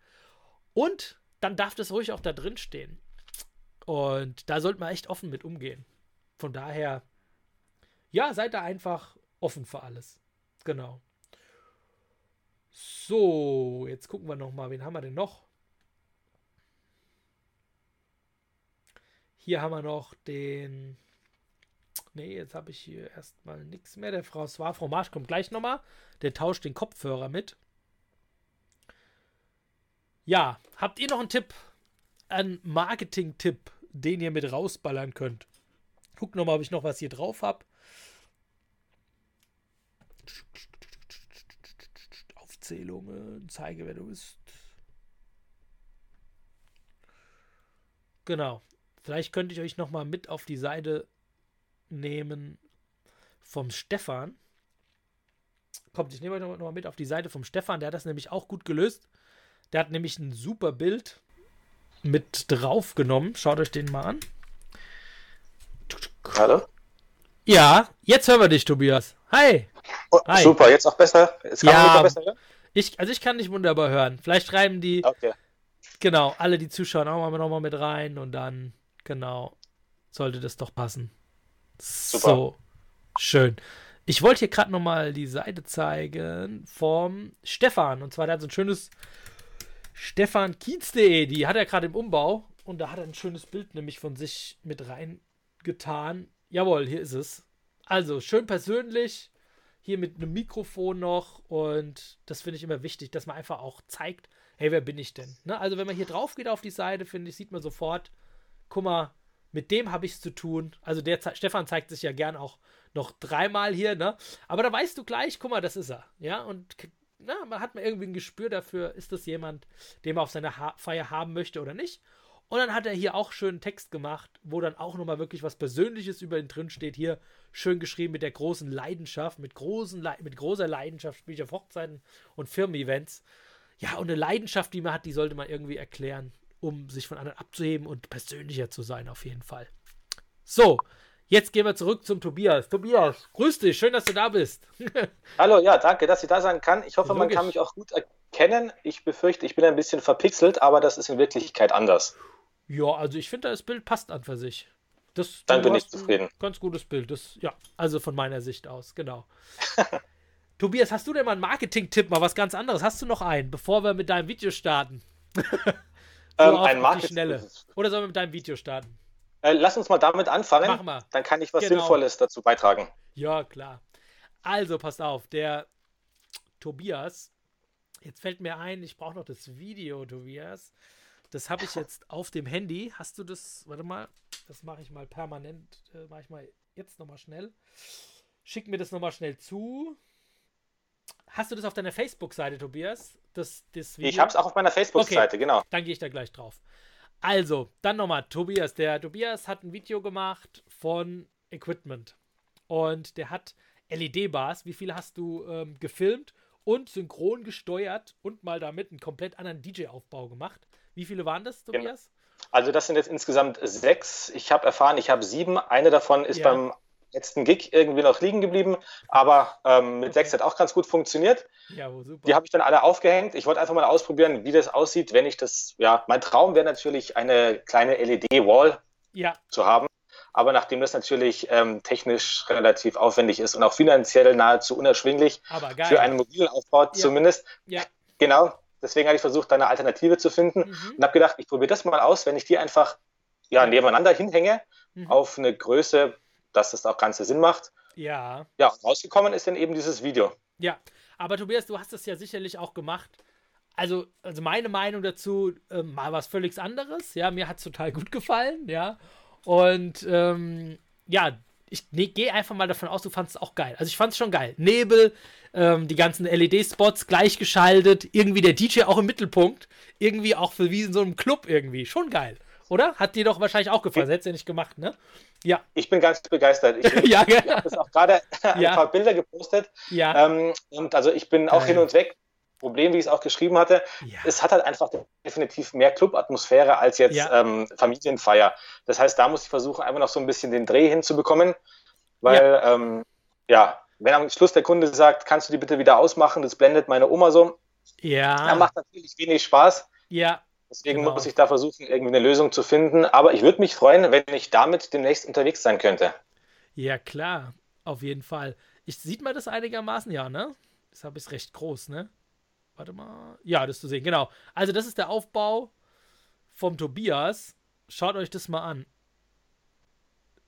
Und dann darf das ruhig auch da drin stehen. Und da sollte man echt offen mit umgehen. Von daher, ja, seid da einfach offen für alles. Genau. So, jetzt gucken wir noch mal, wen haben wir denn noch? Hier haben wir noch den. Ne, jetzt habe ich hier erstmal nichts mehr. Der Frau Swar, Frau Marsch kommt gleich nochmal. Der tauscht den Kopfhörer mit. Ja, habt ihr noch einen Tipp? Einen Marketing-Tipp, den ihr mit rausballern könnt? Guck nochmal, ob ich noch was hier drauf habe. Aufzählungen, zeige, wer du bist. Genau. Vielleicht könnte ich euch noch mal mit auf die Seite nehmen vom Stefan. Kommt, ich nehme euch noch mal mit auf die Seite vom Stefan. Der hat das nämlich auch gut gelöst. Der hat nämlich ein super Bild mit drauf genommen. Schaut euch den mal an. Hallo? Ja, jetzt hören wir dich, Tobias. Hi. Oh, Hi. Super, jetzt auch besser. Jetzt kann ja, besser hören? Ich, also ich kann dich wunderbar hören. Vielleicht schreiben die, okay. genau, alle die Zuschauer auch mal nochmal mit rein und dann, genau, sollte das doch passen. Super. So, schön. Ich wollte hier gerade nochmal die Seite zeigen vom Stefan. Und zwar, der hat so ein schönes stefankiez.de, die hat er gerade im Umbau und da hat er ein schönes Bild nämlich von sich mit reingetan. Jawohl, hier ist es. Also, schön persönlich, hier mit einem Mikrofon noch und das finde ich immer wichtig, dass man einfach auch zeigt, hey, wer bin ich denn? Ne? Also, wenn man hier drauf geht auf die Seite, finde ich, sieht man sofort, guck mal, mit dem habe ich es zu tun. Also, der Stefan zeigt sich ja gern auch noch dreimal hier, ne? Aber da weißt du gleich, guck mal, das ist er. Ja, und na, man hat man irgendwie ein Gespür dafür, ist das jemand, den man auf seiner ha Feier haben möchte oder nicht. Und dann hat er hier auch schön einen Text gemacht, wo dann auch nochmal wirklich was Persönliches über ihn drin steht. Hier schön geschrieben mit der großen Leidenschaft, mit, großen Le mit großer Leidenschaft spiele ich auf Hochzeiten und Firmen-Events. Ja, und eine Leidenschaft, die man hat, die sollte man irgendwie erklären, um sich von anderen abzuheben und persönlicher zu sein, auf jeden Fall. So, jetzt gehen wir zurück zum Tobias. Tobias, grüß dich, schön, dass du da bist. [LAUGHS] Hallo, ja, danke, dass ich da sein kann. Ich hoffe, Logisch. man kann mich auch gut erkennen. Ich befürchte, ich bin ein bisschen verpixelt, aber das ist in Wirklichkeit anders. Ja, also ich finde, das Bild passt an für sich. Das, Dann bin ich zufrieden. Ganz gutes Bild. Das, ja, also von meiner Sicht aus, genau. [LAUGHS] Tobias, hast du denn mal einen Marketing-Tipp, mal was ganz anderes? Hast du noch einen, bevor wir mit deinem Video starten? [LAUGHS] so ähm, ein Marketing. Oder sollen wir mit deinem Video starten? Äh, lass uns mal damit anfangen. Mach mal. Dann kann ich was genau. Sinnvolles dazu beitragen. Ja, klar. Also, passt auf, der Tobias, jetzt fällt mir ein, ich brauche noch das Video, Tobias. Das habe ich jetzt auf dem Handy. Hast du das? Warte mal, das mache ich mal permanent. Äh, mache ich mal jetzt nochmal schnell. Schick mir das nochmal schnell zu. Hast du das auf deiner Facebook-Seite, Tobias? Das, das Video? Ich habe es auch auf meiner Facebook-Seite, okay, genau. Dann gehe ich da gleich drauf. Also, dann nochmal, Tobias. Der Tobias hat ein Video gemacht von Equipment. Und der hat LED-Bars. Wie viele hast du ähm, gefilmt und synchron gesteuert und mal damit einen komplett anderen DJ-Aufbau gemacht? Wie viele waren das, genau. Tobias? Also das sind jetzt insgesamt sechs. Ich habe erfahren, ich habe sieben. Eine davon ist ja. beim letzten Gig irgendwie noch liegen geblieben, aber ähm, mit okay. sechs hat auch ganz gut funktioniert. Ja, super. Die habe ich dann alle aufgehängt. Ich wollte einfach mal ausprobieren, wie das aussieht, wenn ich das, ja, mein Traum wäre natürlich eine kleine LED-Wall ja. zu haben. Aber nachdem das natürlich ähm, technisch relativ aufwendig ist und auch finanziell nahezu unerschwinglich für einen mobilen Aufbau ja. zumindest, ja. genau, Deswegen habe ich versucht, eine Alternative zu finden mhm. und habe gedacht, ich probiere das mal aus, wenn ich die einfach ja, nebeneinander hinhänge mhm. auf eine Größe, dass das auch ganze Sinn macht. Ja. Ja, rausgekommen ist dann eben dieses Video. Ja, aber Tobias, du hast das ja sicherlich auch gemacht. Also, also meine Meinung dazu, äh, mal was völlig anderes. Ja, mir hat es total gut gefallen, ja. Und ähm, ja, ich nee, gehe einfach mal davon aus, du fandest es auch geil. Also ich fand es schon geil. Nebel, ähm, die ganzen LED-Spots gleichgeschaltet, irgendwie der DJ auch im Mittelpunkt, irgendwie auch für wie in so einem Club irgendwie. Schon geil, oder? Hat dir doch wahrscheinlich auch gefallen. Hättest du ja nicht gemacht, ne? Ja. Ich bin ganz begeistert. Ich, [LAUGHS] ja, ich habe auch gerade ein ja. paar Bilder gepostet. Ja. Ähm, und also ich bin auch Geil. hin und weg. Problem, wie ich es auch geschrieben hatte, ja. es hat halt einfach definitiv mehr Club-Atmosphäre als jetzt ja. ähm, Familienfeier. Das heißt, da muss ich versuchen, einfach noch so ein bisschen den Dreh hinzubekommen, weil ja, ähm, ja wenn am Schluss der Kunde sagt, kannst du die bitte wieder ausmachen, das blendet meine Oma so. Ja. Dann macht natürlich wenig Spaß. Ja. Deswegen genau. muss ich da versuchen, irgendwie eine Lösung zu finden. Aber ich würde mich freuen, wenn ich damit demnächst unterwegs sein könnte. Ja, klar. Auf jeden Fall. Ich, sieht man das einigermaßen? Ja, ne? Deshalb ist recht groß, ne? Warte mal. Ja, das zu sehen, genau. Also, das ist der Aufbau vom Tobias. Schaut euch das mal an.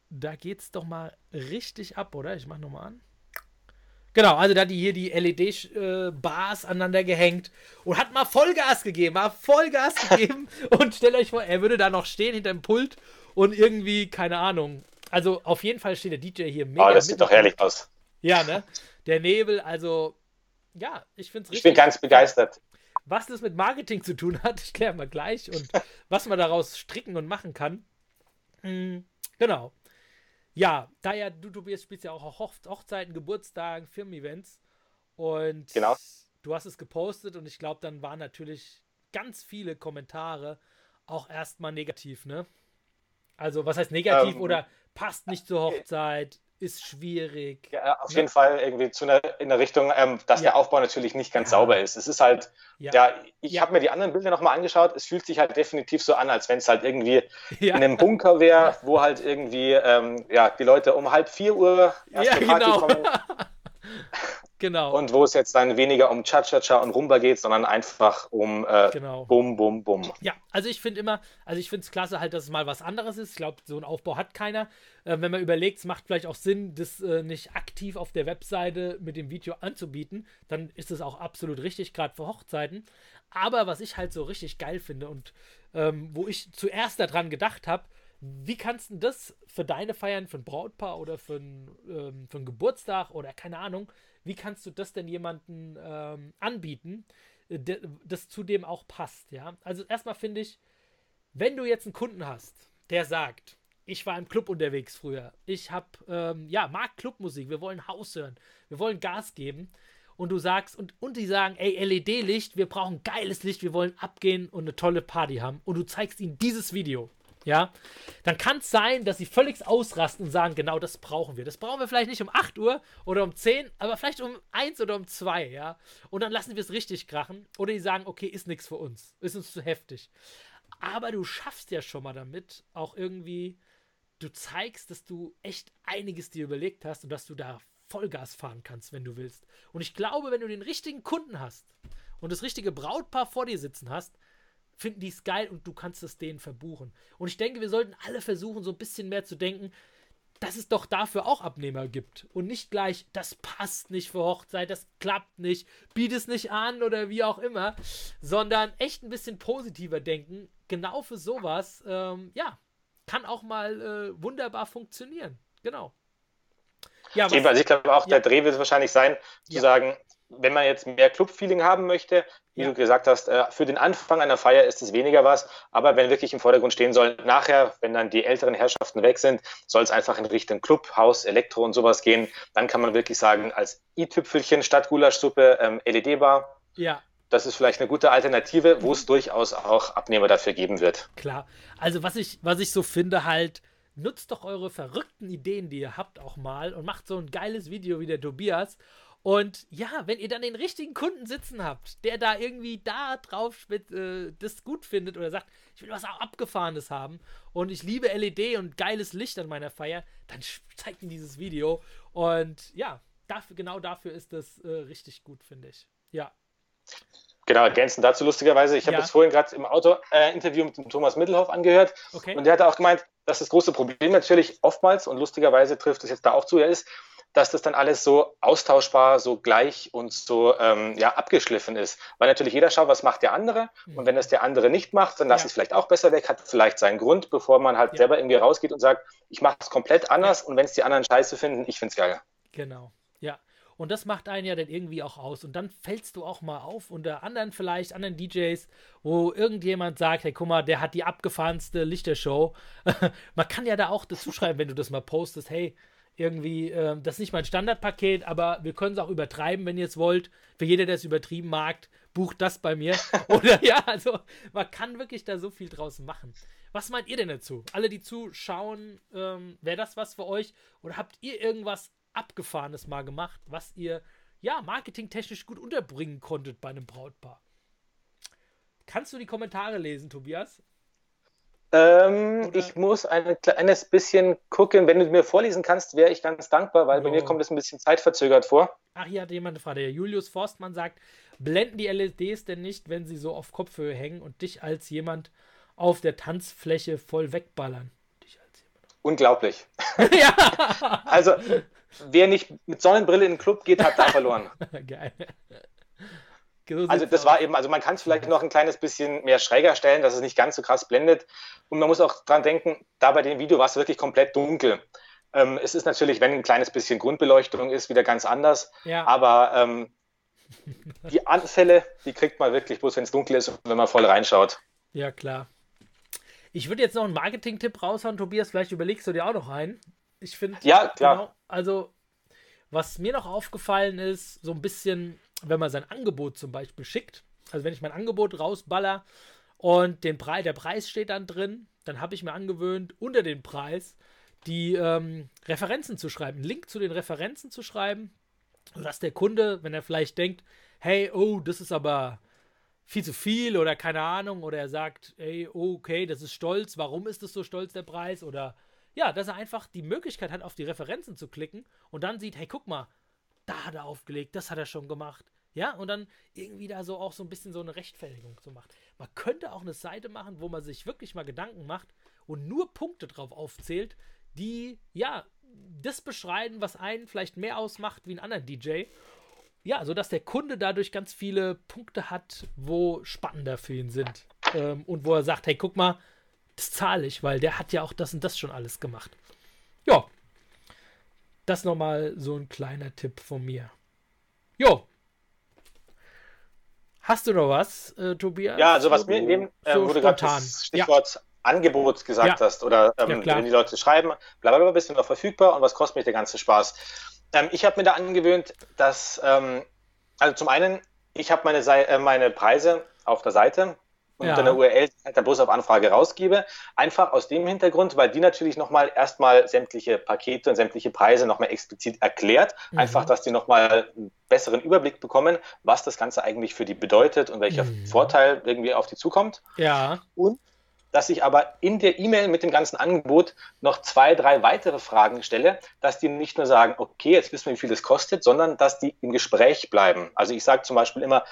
Da geht's doch mal richtig ab, oder? Ich mach nochmal an. Genau, also da hat die hier die LED-Bars aneinander gehängt und hat mal Vollgas gegeben, mal Vollgas gegeben [LAUGHS] und stellt euch vor, er würde da noch stehen hinter dem Pult und irgendwie, keine Ahnung. Also auf jeden Fall steht der DJ hier mega. Oh, das sieht doch herrlich aus. Ja, ne? Der Nebel, also ja, ich finde es richtig. Ich bin ganz begeistert. Was das mit Marketing zu tun hat, [LAUGHS] ich kläre mal gleich und was man daraus stricken und machen kann. Mhm, genau. Ja, da ja du, Tobias, spielst ja auch Hoch Hochzeiten, Geburtstagen, Firmen-Events. Und genau. du hast es gepostet und ich glaube, dann waren natürlich ganz viele Kommentare auch erstmal negativ, ne? Also, was heißt negativ ähm, oder passt nicht zur Hochzeit, ist schwierig. Ja, auf ne? jeden Fall irgendwie zu einer, in der Richtung, ähm, dass ja. der Aufbau natürlich nicht ganz ja. sauber ist. Es ist halt, ja, ja ich habe mir die anderen Bilder nochmal angeschaut. Es fühlt sich halt definitiv so an, als wenn es halt irgendwie [LAUGHS] in einem Bunker wäre, wo halt irgendwie ähm, ja, die Leute um halb vier Uhr erst ja, Party genau. kommen. [LAUGHS] Genau. Und wo es jetzt dann weniger um Cha-Cha-Cha und Rumba geht, sondern einfach um äh, genau. Bum, Bum, Bum. Ja, also ich finde immer, also ich finde es klasse halt, dass es mal was anderes ist. Ich glaube, so einen Aufbau hat keiner. Äh, wenn man überlegt, es macht vielleicht auch Sinn, das äh, nicht aktiv auf der Webseite mit dem Video anzubieten, dann ist es auch absolut richtig, gerade für Hochzeiten. Aber was ich halt so richtig geil finde und ähm, wo ich zuerst daran gedacht habe, wie kannst du das für deine Feiern, für ein Brautpaar oder für, ein, ähm, für einen Geburtstag oder keine Ahnung, wie kannst du das denn jemandem ähm, anbieten, äh, das zudem auch passt, ja? Also erstmal finde ich, wenn du jetzt einen Kunden hast, der sagt, ich war im Club unterwegs früher, ich habe, ähm, ja, mag Clubmusik, wir wollen Haus hören, wir wollen Gas geben und du sagst, und, und die sagen, ey, LED-Licht, wir brauchen geiles Licht, wir wollen abgehen und eine tolle Party haben und du zeigst ihnen dieses Video ja, dann kann es sein, dass sie völlig ausrasten und sagen, genau das brauchen wir. Das brauchen wir vielleicht nicht um 8 Uhr oder um 10, aber vielleicht um 1 oder um 2, ja. Und dann lassen wir es richtig krachen. Oder die sagen, okay, ist nichts für uns, ist uns zu heftig. Aber du schaffst ja schon mal damit auch irgendwie, du zeigst, dass du echt einiges dir überlegt hast und dass du da Vollgas fahren kannst, wenn du willst. Und ich glaube, wenn du den richtigen Kunden hast und das richtige Brautpaar vor dir sitzen hast, finden die es geil und du kannst es denen verbuchen. Und ich denke, wir sollten alle versuchen, so ein bisschen mehr zu denken, dass es doch dafür auch Abnehmer gibt. Und nicht gleich, das passt nicht für Hochzeit, das klappt nicht, biet es nicht an oder wie auch immer, sondern echt ein bisschen positiver denken. Genau für sowas, ähm, ja, kann auch mal äh, wunderbar funktionieren. Genau. Ja, was, also ich glaube auch, ja. der Dreh wird wahrscheinlich sein, zu ja. sagen, wenn man jetzt mehr Club-Feeling haben möchte, wie du gesagt hast, äh, für den Anfang einer Feier ist es weniger was, aber wenn wirklich im Vordergrund stehen soll, nachher, wenn dann die älteren Herrschaften weg sind, soll es einfach in Richtung Club, Haus, Elektro und sowas gehen, dann kann man wirklich sagen, als i-Tüpfelchen statt Gulaschsuppe ähm, LED-Bar. Ja. Das ist vielleicht eine gute Alternative, wo es durchaus auch Abnehmer dafür geben wird. Klar. Also was ich, was ich so finde halt, nutzt doch eure verrückten Ideen, die ihr habt, auch mal und macht so ein geiles Video wie der Tobias und ja, wenn ihr dann den richtigen Kunden sitzen habt, der da irgendwie da drauf äh, das gut findet oder sagt, ich will was Abgefahrenes haben und ich liebe LED und geiles Licht an meiner Feier, dann zeigt ihm dieses Video. Und ja, dafür, genau dafür ist das äh, richtig gut, finde ich. Ja. Genau, ergänzend dazu lustigerweise, ich habe ja. jetzt vorhin gerade im Auto-Interview äh, mit dem Thomas Mittelhoff angehört okay. und der hat auch gemeint, dass das große Problem natürlich oftmals und lustigerweise trifft es jetzt da auch zu, ist, dass das dann alles so austauschbar, so gleich und so ähm, ja, abgeschliffen ist. Weil natürlich jeder schaut, was macht der andere. Mhm. Und wenn das der andere nicht macht, dann lass ja. es vielleicht auch besser weg, hat vielleicht seinen Grund, bevor man halt ja. selber irgendwie rausgeht und sagt, ich mache es komplett anders ja. und wenn es die anderen scheiße finden, ich finde es geil. Genau, ja. Und das macht einen ja dann irgendwie auch aus. Und dann fällst du auch mal auf unter anderen vielleicht, anderen DJs, wo irgendjemand sagt, hey, guck mal, der hat die abgefahrenste Lichtershow. [LAUGHS] man kann ja da auch dazu schreiben, wenn du das mal postest, hey, irgendwie, äh, das ist nicht mein Standardpaket, aber wir können es auch übertreiben, wenn ihr es wollt. Für jeder, der es übertrieben mag, bucht das bei mir. [LAUGHS] Oder ja, also man kann wirklich da so viel draus machen. Was meint ihr denn dazu? Alle, die zuschauen, ähm, wäre das was für euch? Oder habt ihr irgendwas Abgefahrenes mal gemacht, was ihr ja marketingtechnisch gut unterbringen konntet bei einem Brautpaar? Kannst du die Kommentare lesen, Tobias? Ähm, ich muss ein kleines bisschen gucken. Wenn du mir vorlesen kannst, wäre ich ganz dankbar, weil oh. bei mir kommt es ein bisschen zeitverzögert vor. Ach, hier hat jemand eine Frage. Julius Forstmann sagt, blenden die LEDs denn nicht, wenn sie so auf Kopfhöhe hängen und dich als jemand auf der Tanzfläche voll wegballern? Unglaublich. [LAUGHS] [LAUGHS] ja. also, wer nicht mit Sonnenbrille in den Club geht, hat da verloren. [LAUGHS] Geil. So also das war eben, also man kann es vielleicht noch ein kleines bisschen mehr schräger stellen, dass es nicht ganz so krass blendet. Und man muss auch dran denken, da bei dem Video war es wirklich komplett dunkel. Ähm, es ist natürlich, wenn ein kleines bisschen Grundbeleuchtung ist, wieder ganz anders. Ja. Aber ähm, die Anfälle, die kriegt man wirklich bloß, wenn es dunkel ist und wenn man voll reinschaut. Ja, klar. Ich würde jetzt noch einen Marketing-Tipp raushauen, Tobias. Vielleicht überlegst du dir auch noch einen. Ich finde. Ja, klar. Genau, also, was mir noch aufgefallen ist, so ein bisschen wenn man sein Angebot zum Beispiel schickt, also wenn ich mein Angebot rausballer und den Preis, der Preis steht dann drin, dann habe ich mir angewöhnt, unter den Preis die ähm, Referenzen zu schreiben, einen Link zu den Referenzen zu schreiben, sodass der Kunde, wenn er vielleicht denkt, hey, oh, das ist aber viel zu viel oder keine Ahnung, oder er sagt, hey, okay, das ist stolz, warum ist das so stolz, der Preis? Oder ja, dass er einfach die Möglichkeit hat, auf die Referenzen zu klicken und dann sieht, hey, guck mal, da hat er aufgelegt, das hat er schon gemacht. Ja, und dann irgendwie da so auch so ein bisschen so eine Rechtfertigung zu machen. Man könnte auch eine Seite machen, wo man sich wirklich mal Gedanken macht und nur Punkte drauf aufzählt, die, ja, das beschreiben, was einen vielleicht mehr ausmacht wie ein anderer DJ. Ja, sodass der Kunde dadurch ganz viele Punkte hat, wo spannender für ihn sind. Ähm, und wo er sagt, hey, guck mal, das zahle ich, weil der hat ja auch das und das schon alles gemacht. Das nochmal so ein kleiner Tipp von mir. Jo. Hast du noch was, äh, Tobias? Ja, also was mir in dem, äh, so wo du gerade das Stichwort ja. Angebot gesagt ja. hast oder ähm, ja, wenn die Leute schreiben, bla bist du noch verfügbar und was kostet mich der ganze Spaß? Ähm, ich habe mir da angewöhnt, dass, ähm, also zum einen, ich habe meine, äh, meine Preise auf der Seite und ja. eine URL halt dann bloß auf Anfrage rausgebe. Einfach aus dem Hintergrund, weil die natürlich nochmal erstmal sämtliche Pakete und sämtliche Preise nochmal explizit erklärt. Mhm. Einfach, dass die nochmal einen besseren Überblick bekommen, was das Ganze eigentlich für die bedeutet und welcher mhm. Vorteil irgendwie auf die zukommt. Ja. Und dass ich aber in der E-Mail mit dem ganzen Angebot noch zwei, drei weitere Fragen stelle, dass die nicht nur sagen, okay, jetzt wissen wir, wie viel das kostet, sondern dass die im Gespräch bleiben. Also ich sage zum Beispiel immer,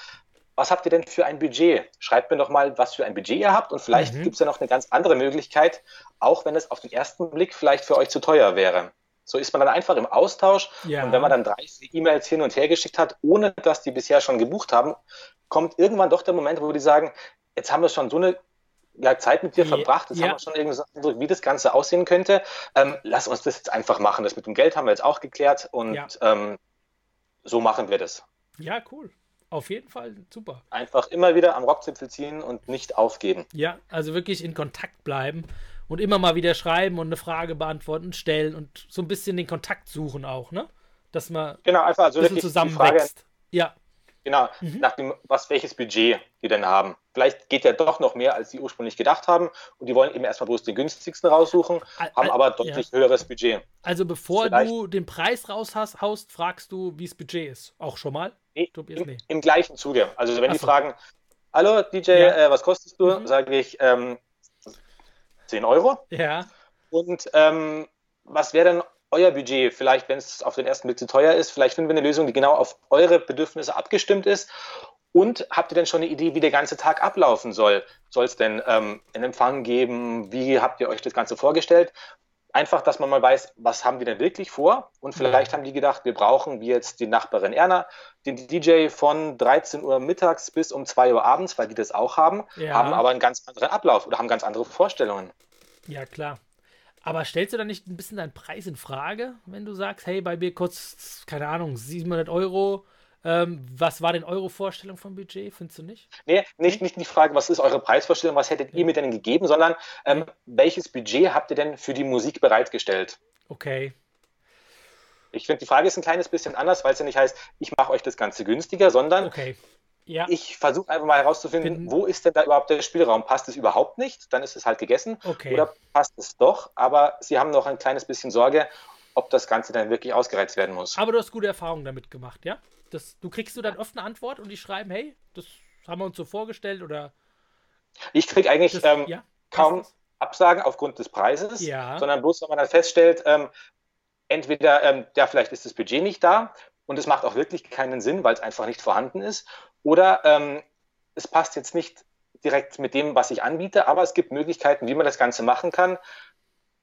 was habt ihr denn für ein Budget? Schreibt mir doch mal, was für ein Budget ihr habt und vielleicht mhm. gibt es ja noch eine ganz andere Möglichkeit, auch wenn es auf den ersten Blick vielleicht für euch zu teuer wäre. So ist man dann einfach im Austausch ja. und wenn man dann 30 E-Mails hin und her geschickt hat, ohne dass die bisher schon gebucht haben, kommt irgendwann doch der Moment, wo die sagen, jetzt haben wir schon so eine ja, Zeit mit dir verbracht. Jetzt ja. haben wir schon irgendwie so, wie das Ganze aussehen könnte. Ähm, lass uns das jetzt einfach machen. Das mit dem Geld haben wir jetzt auch geklärt und ähm, so machen wir das. Ja, cool. Auf jeden Fall super. Einfach immer wieder am Rockzipfel ziehen und nicht aufgeben. Ja, also wirklich in Kontakt bleiben und immer mal wieder schreiben und eine Frage beantworten, stellen und so ein bisschen den Kontakt suchen auch, ne? Dass man genau, einfach also ein bisschen zusammenwächst. Ja. Genau, mhm. nach dem, was, welches Budget die denn haben. Vielleicht geht ja doch noch mehr, als sie ursprünglich gedacht haben. Und die wollen eben erstmal bloß den günstigsten raussuchen, Al haben aber deutlich ja. höheres Budget. Also bevor Vielleicht, du den Preis raushaust, fragst du, wie das Budget ist. Auch schon mal? Nee, im, nee. im, gleichen Zuge. Also wenn Ach die so. fragen, hallo DJ, ja. äh, was kostest du? Mhm. Sage ich ähm, 10 Euro. Ja. Und ähm, was wäre denn euer Budget, vielleicht, wenn es auf den ersten Blick zu teuer ist, vielleicht finden wir eine Lösung, die genau auf eure Bedürfnisse abgestimmt ist. Und habt ihr denn schon eine Idee, wie der ganze Tag ablaufen soll? Soll es denn ähm, einen Empfang geben? Wie habt ihr euch das Ganze vorgestellt? Einfach, dass man mal weiß, was haben die denn wirklich vor? Und vielleicht ja. haben die gedacht, wir brauchen, wie jetzt die Nachbarin Erna, den DJ von 13 Uhr mittags bis um 2 Uhr abends, weil die das auch haben, ja. haben aber einen ganz anderen Ablauf oder haben ganz andere Vorstellungen. Ja, klar. Aber stellst du da nicht ein bisschen deinen Preis in Frage, wenn du sagst, hey, bei mir kostet, keine Ahnung, 700 Euro, ähm, was war denn eure Vorstellung vom Budget? Findest du nicht? Nee, nicht, nicht die Frage, was ist eure Preisvorstellung, was hättet ihr mir denn gegeben, sondern ähm, welches Budget habt ihr denn für die Musik bereitgestellt? Okay. Ich finde, die Frage ist ein kleines bisschen anders, weil es ja nicht heißt, ich mache euch das Ganze günstiger, sondern okay. Ja. Ich versuche einfach mal herauszufinden, Bin, wo ist denn da überhaupt der Spielraum? Passt es überhaupt nicht? Dann ist es halt gegessen. Okay. Oder passt es doch? Aber Sie haben noch ein kleines bisschen Sorge, ob das Ganze dann wirklich ausgereizt werden muss. Aber du hast gute Erfahrungen damit gemacht, ja? Das, du kriegst du dann oft eine Antwort und die schreiben, hey, das haben wir uns so vorgestellt oder. Ich kriege eigentlich das, ähm, ja? kaum Absagen aufgrund des Preises, ja. sondern bloß, wenn man dann feststellt, ähm, entweder, ähm, ja, vielleicht ist das Budget nicht da und es macht auch wirklich keinen Sinn, weil es einfach nicht vorhanden ist, oder ähm, es passt jetzt nicht direkt mit dem, was ich anbiete, aber es gibt Möglichkeiten, wie man das Ganze machen kann,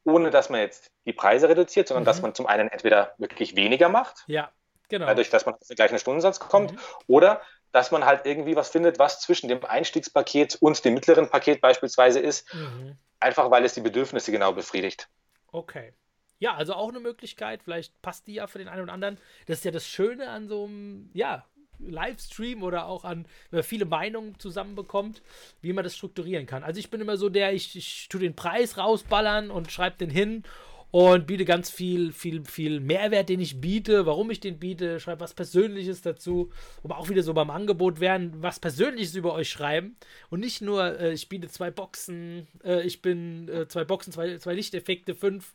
ohne dass man jetzt die Preise reduziert, sondern mhm. dass man zum einen entweder wirklich weniger macht, ja, genau. dadurch, dass man auf den gleichen Stundensatz kommt, mhm. oder dass man halt irgendwie was findet, was zwischen dem Einstiegspaket und dem mittleren Paket beispielsweise ist, mhm. einfach weil es die Bedürfnisse genau befriedigt. Okay. Ja, also auch eine Möglichkeit, vielleicht passt die ja für den einen oder anderen. Das ist ja das Schöne an so einem, ja, Livestream oder auch an, viele Meinungen zusammenbekommt, wie man das strukturieren kann. Also ich bin immer so der, ich, ich tue den Preis rausballern und schreibe den hin und biete ganz viel, viel, viel Mehrwert, den ich biete, warum ich den biete, schreibe was Persönliches dazu, aber auch wieder so beim Angebot werden, was Persönliches über euch schreiben und nicht nur, äh, ich biete zwei Boxen, äh, ich bin äh, zwei Boxen, zwei, zwei Lichteffekte, fünf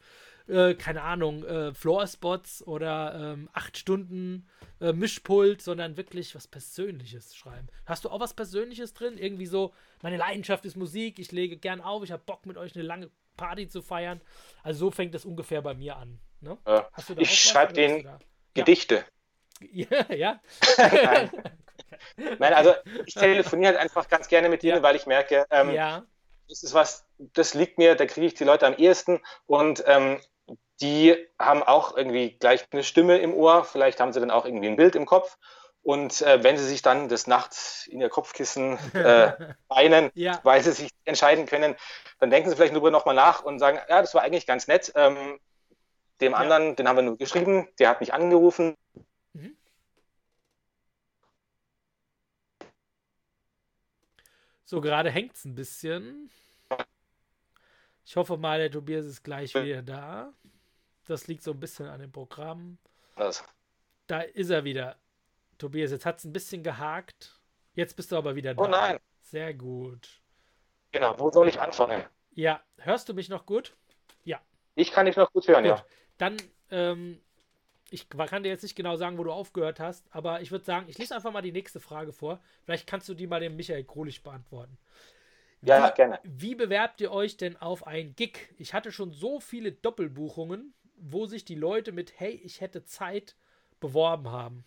äh, keine Ahnung, äh, Floor-Spots oder ähm, acht Stunden äh, Mischpult, sondern wirklich was Persönliches schreiben. Hast du auch was Persönliches drin? Irgendwie so, meine Leidenschaft ist Musik, ich lege gern auf, ich habe Bock mit euch eine lange Party zu feiern. Also so fängt das ungefähr bei mir an. Ne? Äh, ich schreibe den Gedichte. [LAUGHS] Ja, ja. Nein. Nein, also ich telefoniere halt einfach ganz gerne mit dir, ja. weil ich merke, ähm, ja. das ist was, das liegt mir, da kriege ich die Leute am ehesten und ähm, die haben auch irgendwie gleich eine Stimme im Ohr, vielleicht haben sie dann auch irgendwie ein Bild im Kopf. Und äh, wenn sie sich dann des Nachts in ihr Kopfkissen äh, [LAUGHS] weinen, ja. weil sie sich entscheiden können, dann denken sie vielleicht darüber nochmal nach und sagen, ja, das war eigentlich ganz nett. Ähm, dem ja. anderen, den haben wir nur geschrieben, der hat mich angerufen. Mhm. So, gerade hängt es ein bisschen. Ich hoffe mal, der Tobias ist gleich wieder da. Das liegt so ein bisschen an dem Programm. Was? Da ist er wieder. Tobias, jetzt hat es ein bisschen gehakt. Jetzt bist du aber wieder da. Oh nein. Sehr gut. Genau, wo soll ich anfangen? Ja, hörst du mich noch gut? Ja. Ich kann dich noch gut hören, gut. ja. Dann, ähm, ich kann dir jetzt nicht genau sagen, wo du aufgehört hast, aber ich würde sagen, ich lese einfach mal die nächste Frage vor. Vielleicht kannst du die mal dem Michael Krolich beantworten. Ja, wie, gerne. Wie bewerbt ihr euch denn auf ein Gig? Ich hatte schon so viele Doppelbuchungen, wo sich die Leute mit Hey, ich hätte Zeit beworben haben.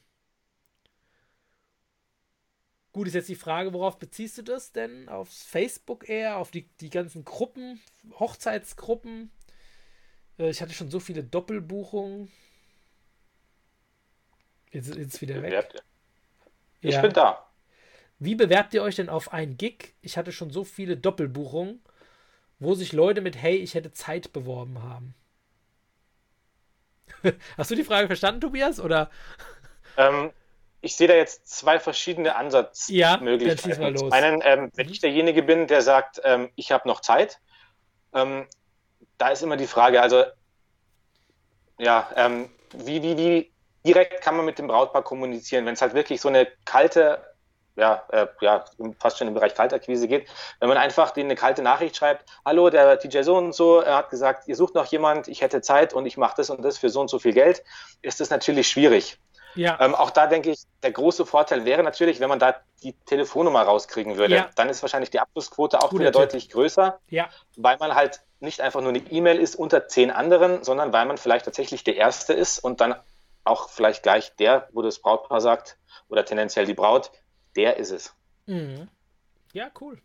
Gut, ist jetzt die Frage, worauf beziehst du das denn? Auf Facebook eher? Auf die, die ganzen Gruppen, Hochzeitsgruppen? Äh, ich hatte schon so viele Doppelbuchungen. Jetzt, jetzt wieder weg. Ich ja. bin da. Wie bewerbt ihr euch denn auf ein Gig? Ich hatte schon so viele Doppelbuchungen, wo sich Leute mit Hey, ich hätte Zeit beworben haben. [LAUGHS] Hast du die Frage verstanden, Tobias? Oder? Ähm, ich sehe da jetzt zwei verschiedene Ansatzmöglichkeiten. Ja, mal los. einen, ähm, wenn ich derjenige bin, der sagt, ähm, ich habe noch Zeit, ähm, da ist immer die Frage, also ja, ähm, wie, wie, wie direkt kann man mit dem Brautpaar kommunizieren, wenn es halt wirklich so eine kalte ja, äh, ja, fast schon im Bereich Kaltakquise geht, wenn man einfach denen eine kalte Nachricht schreibt, hallo, der DJ so und so, er hat gesagt, ihr sucht noch jemand, ich hätte Zeit und ich mache das und das für so und so viel Geld, ist das natürlich schwierig. Ja. Ähm, auch da denke ich, der große Vorteil wäre natürlich, wenn man da die Telefonnummer rauskriegen würde. Ja. Dann ist wahrscheinlich die Abschlussquote auch Guter wieder Tipp. deutlich größer, ja. weil man halt nicht einfach nur eine E-Mail ist unter zehn anderen, sondern weil man vielleicht tatsächlich der Erste ist und dann auch vielleicht gleich der, wo das Brautpaar sagt, oder tendenziell die Braut, der ist es. Mhm. Ja, cool.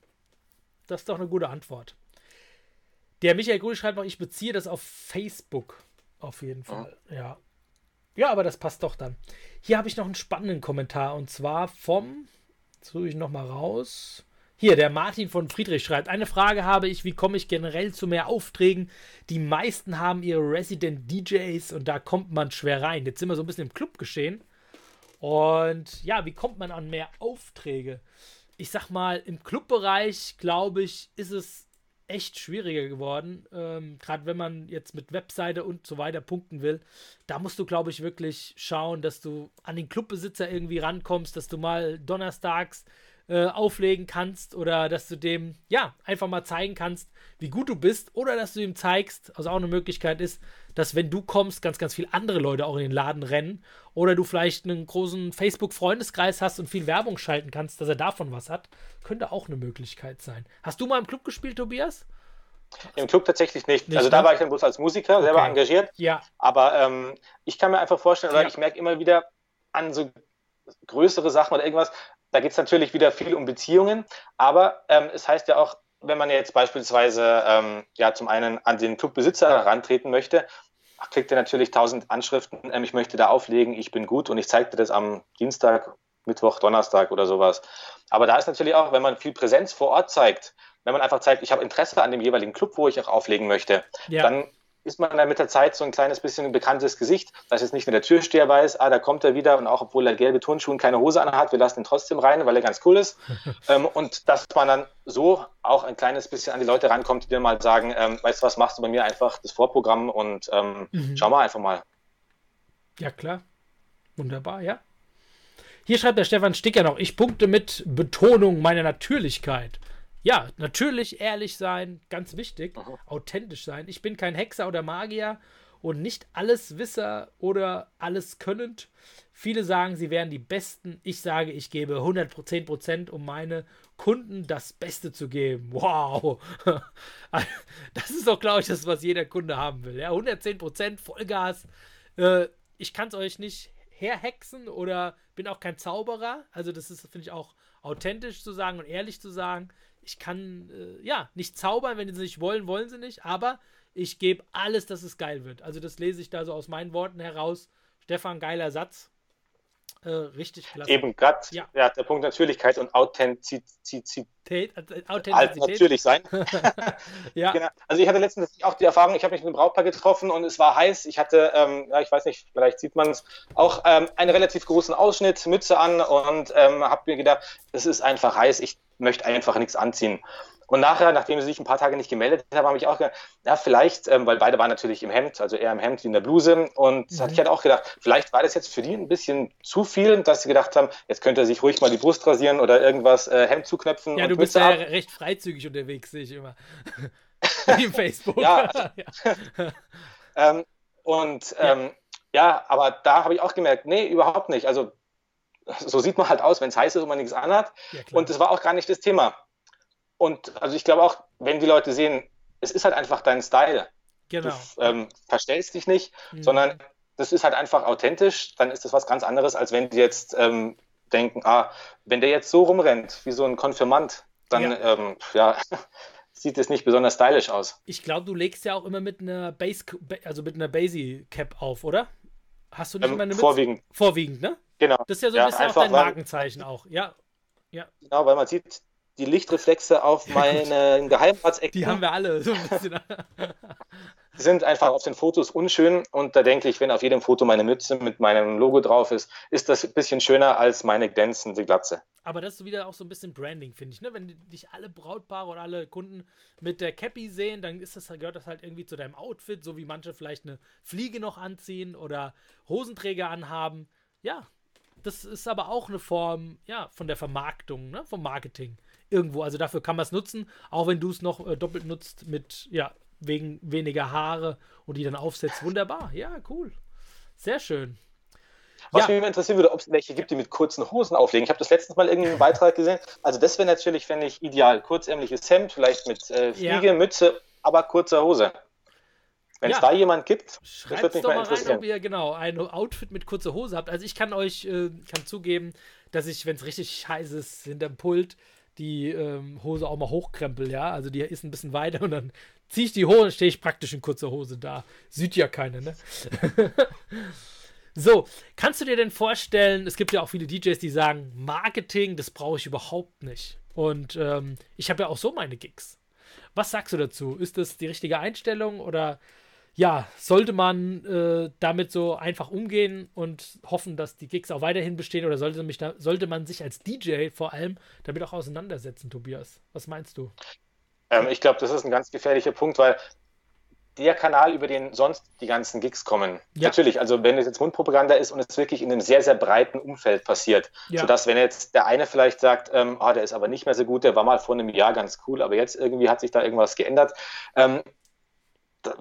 Das ist doch eine gute Antwort. Der Michael Grün schreibt noch, ich beziehe das auf Facebook. Auf jeden Fall. Ja. ja. Ja, aber das passt doch dann. Hier habe ich noch einen spannenden Kommentar und zwar vom, jetzt suche ich nochmal raus. Hier, der Martin von Friedrich schreibt, eine Frage habe ich, wie komme ich generell zu mehr Aufträgen? Die meisten haben ihre Resident DJs und da kommt man schwer rein. Jetzt sind wir so ein bisschen im Club geschehen. Und ja, wie kommt man an mehr Aufträge? Ich sag mal, im Clubbereich, glaube ich, ist es echt schwieriger geworden. Ähm, Gerade wenn man jetzt mit Webseite und so weiter punkten will. Da musst du, glaube ich, wirklich schauen, dass du an den Clubbesitzer irgendwie rankommst, dass du mal donnerstags äh, auflegen kannst oder dass du dem, ja, einfach mal zeigen kannst, wie gut du bist oder dass du ihm zeigst, also auch eine Möglichkeit ist, dass wenn du kommst, ganz, ganz viele andere Leute auch in den Laden rennen oder du vielleicht einen großen Facebook-Freundeskreis hast und viel Werbung schalten kannst, dass er davon was hat, könnte auch eine Möglichkeit sein. Hast du mal im Club gespielt, Tobias? Im Club tatsächlich nicht. nicht also da ne? war ich dann bloß als Musiker okay. selber engagiert. Ja. Aber ähm, ich kann mir einfach vorstellen, oder ja. ich merke immer wieder an so größere Sachen oder irgendwas, da geht es natürlich wieder viel um Beziehungen, aber ähm, es heißt ja auch, wenn man jetzt beispielsweise ähm, ja zum einen an den Clubbesitzer herantreten möchte, kriegt er natürlich tausend Anschriften, ähm, ich möchte da auflegen, ich bin gut und ich zeige dir das am Dienstag, Mittwoch, Donnerstag oder sowas. Aber da ist natürlich auch, wenn man viel Präsenz vor Ort zeigt, wenn man einfach zeigt, ich habe Interesse an dem jeweiligen Club, wo ich auch auflegen möchte, ja. dann ist man dann mit der Zeit so ein kleines bisschen ein bekanntes Gesicht, dass jetzt nicht nur der Türsteher weiß, ah, da kommt er wieder und auch obwohl er gelbe Turnschuhe und keine Hose anhat, wir lassen ihn trotzdem rein, weil er ganz cool ist. [LAUGHS] ähm, und dass man dann so auch ein kleines bisschen an die Leute rankommt, die dann mal sagen, ähm, weißt du was, machst du bei mir einfach das Vorprogramm und ähm, mhm. schau mal einfach mal. Ja, klar. Wunderbar, ja. Hier schreibt der Stefan Sticker noch, ich punkte mit Betonung meiner Natürlichkeit ja, natürlich ehrlich sein, ganz wichtig, Aha. authentisch sein. Ich bin kein Hexer oder Magier und nicht alles Wisser oder alles könnend. Viele sagen, sie wären die Besten. Ich sage, ich gebe 110 Prozent, um meine Kunden das Beste zu geben. Wow. [LAUGHS] Das ist doch, glaube ich, das, was jeder Kunde haben will. Ja, 110 Prozent, Vollgas. Äh, ich kann es euch nicht herhexen oder bin auch kein Zauberer. Also, das ist, finde ich, auch authentisch zu sagen und ehrlich zu sagen ich kann, äh, ja, nicht zaubern, wenn sie nicht wollen, wollen sie nicht, aber ich gebe alles, dass es geil wird. Also das lese ich da so aus meinen Worten heraus. Stefan, geiler Satz. Äh, richtig klasse. Eben gerade ja. ja. der Punkt Natürlichkeit und Authentizität. Authentizität. Halt natürlich sein. [LAUGHS] [LAUGHS] ja. Genau. Also ich hatte letztens auch die Erfahrung, ich habe mich mit einem Brautpaar getroffen und es war heiß. Ich hatte, ähm, ja, ich weiß nicht, vielleicht sieht man es, auch ähm, einen relativ großen Ausschnitt, Mütze an und ähm, habe mir gedacht, es ist einfach heiß. Ich möchte einfach nichts anziehen. Und nachher, nachdem sie sich ein paar Tage nicht gemeldet haben, habe ich auch gedacht, ja, vielleicht, ähm, weil beide waren natürlich im Hemd, also eher im Hemd wie in der Bluse. Und mhm. hatte ich halt auch gedacht, vielleicht war das jetzt für die ein bisschen zu viel, dass sie gedacht haben, jetzt könnte er sich ruhig mal die Brust rasieren oder irgendwas äh, Hemd zuknöpfen. Ja, du bist ja recht freizügig unterwegs, sehe ich immer. [LAUGHS] Im Facebook. ja. [LAUGHS] ja. ähm, und ähm, ja. ja, aber da habe ich auch gemerkt, nee, überhaupt nicht. Also so sieht man halt aus, wenn es heiß ist und man nichts anhat. Ja, und das war auch gar nicht das Thema. Und also ich glaube auch, wenn die Leute sehen, es ist halt einfach dein Style. Genau. Du ähm, verstellst dich nicht, mhm. sondern das ist halt einfach authentisch, dann ist das was ganz anderes, als wenn die jetzt ähm, denken, ah, wenn der jetzt so rumrennt, wie so ein Konfirmand, dann ja, ähm, ja [LAUGHS] sieht es nicht besonders stylisch aus. Ich glaube, du legst ja auch immer mit einer Base, also mit einer Basie Cap auf, oder? Hast du nicht ähm, immer eine? Vorwiegend. Vorwiegend, ne? Genau. Das ist ja so ein ja, bisschen auch dein Markenzeichen auch, ja. Ja. Genau, weil man sieht, die Lichtreflexe auf meinen Geheimratsecken. Die haben wir alle so ein [LAUGHS] sind einfach auf den Fotos unschön und da denke ich, wenn auf jedem Foto meine Mütze mit meinem Logo drauf ist, ist das ein bisschen schöner als meine glänzende Glatze. Aber das ist wieder auch so ein bisschen Branding, finde ich. Ne? Wenn dich alle Brautpaare oder alle Kunden mit der Cappy sehen, dann ist das, gehört das halt irgendwie zu deinem Outfit, so wie manche vielleicht eine Fliege noch anziehen oder Hosenträger anhaben. Ja, das ist aber auch eine Form ja, von der Vermarktung, ne? vom Marketing irgendwo. Also dafür kann man es nutzen, auch wenn du es noch äh, doppelt nutzt mit, ja, wegen weniger Haare und die dann aufsetzt. Wunderbar. Ja, cool. Sehr schön. Was ja. mich interessieren würde, ob es welche gibt, die mit kurzen Hosen auflegen. Ich habe das letztens mal irgendwie einen Beitrag gesehen. Also das wäre natürlich, finde ich, ideal. Kurzärmliches Hemd, vielleicht mit äh, Fliege, ja. Mütze, aber kurzer Hose. Wenn es ja. da jemand gibt, Schreibt doch mal, mal rein, ob ihr genau ein Outfit mit kurzer Hose habt. Also ich kann euch, äh, kann zugeben, dass ich, wenn es richtig heiß ist, hinterm Pult, die ähm, Hose auch mal hochkrempel, ja. Also die ist ein bisschen weiter und dann ziehe ich die Hose, stehe ich praktisch in kurzer Hose da. Sieht ja keiner, ne? [LAUGHS] so, kannst du dir denn vorstellen, es gibt ja auch viele DJs, die sagen, Marketing, das brauche ich überhaupt nicht. Und ähm, ich habe ja auch so meine Gigs. Was sagst du dazu? Ist das die richtige Einstellung oder ja, sollte man äh, damit so einfach umgehen und hoffen, dass die Gigs auch weiterhin bestehen oder sollte, mich da, sollte man sich als DJ vor allem damit auch auseinandersetzen, Tobias? Was meinst du? Ähm, ich glaube, das ist ein ganz gefährlicher Punkt, weil der Kanal, über den sonst die ganzen Gigs kommen. Ja. Natürlich, also wenn es jetzt Mundpropaganda ist und es wirklich in einem sehr, sehr breiten Umfeld passiert, ja. sodass wenn jetzt der eine vielleicht sagt, ähm, oh, der ist aber nicht mehr so gut, der war mal vor einem Jahr ganz cool, aber jetzt irgendwie hat sich da irgendwas geändert, ähm,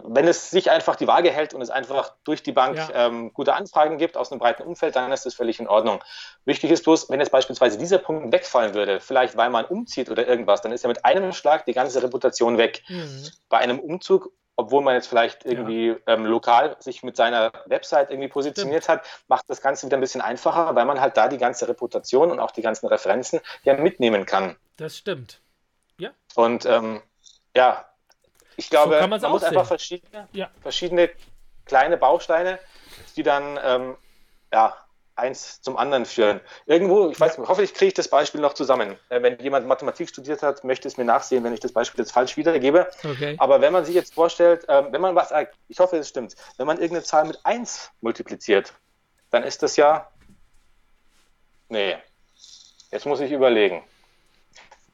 wenn es sich einfach die Waage hält und es einfach durch die Bank ja. ähm, gute Anfragen gibt aus einem breiten Umfeld, dann ist das völlig in Ordnung. Wichtig ist bloß, wenn jetzt beispielsweise dieser Punkt wegfallen würde, vielleicht weil man umzieht oder irgendwas, dann ist ja mit einem Schlag die ganze Reputation weg. Mhm. Bei einem Umzug, obwohl man jetzt vielleicht irgendwie ja. ähm, lokal sich mit seiner Website irgendwie positioniert Stimmt. hat, macht das Ganze wieder ein bisschen einfacher, weil man halt da die ganze Reputation und auch die ganzen Referenzen ja mitnehmen kann. Das stimmt. Ja. Und ähm, ja, ich glaube, so man muss einfach verschiedene, ja. verschiedene kleine Bausteine, die dann ähm, ja, eins zum anderen führen. Irgendwo, ich weiß nicht, hoffentlich kriege ich das Beispiel noch zusammen. Äh, wenn jemand Mathematik studiert hat, möchte es mir nachsehen, wenn ich das Beispiel jetzt falsch wiedergebe. Okay. Aber wenn man sich jetzt vorstellt, äh, wenn man was, ich hoffe, es stimmt, wenn man irgendeine Zahl mit 1 multipliziert, dann ist das ja. Nee. Jetzt muss ich überlegen.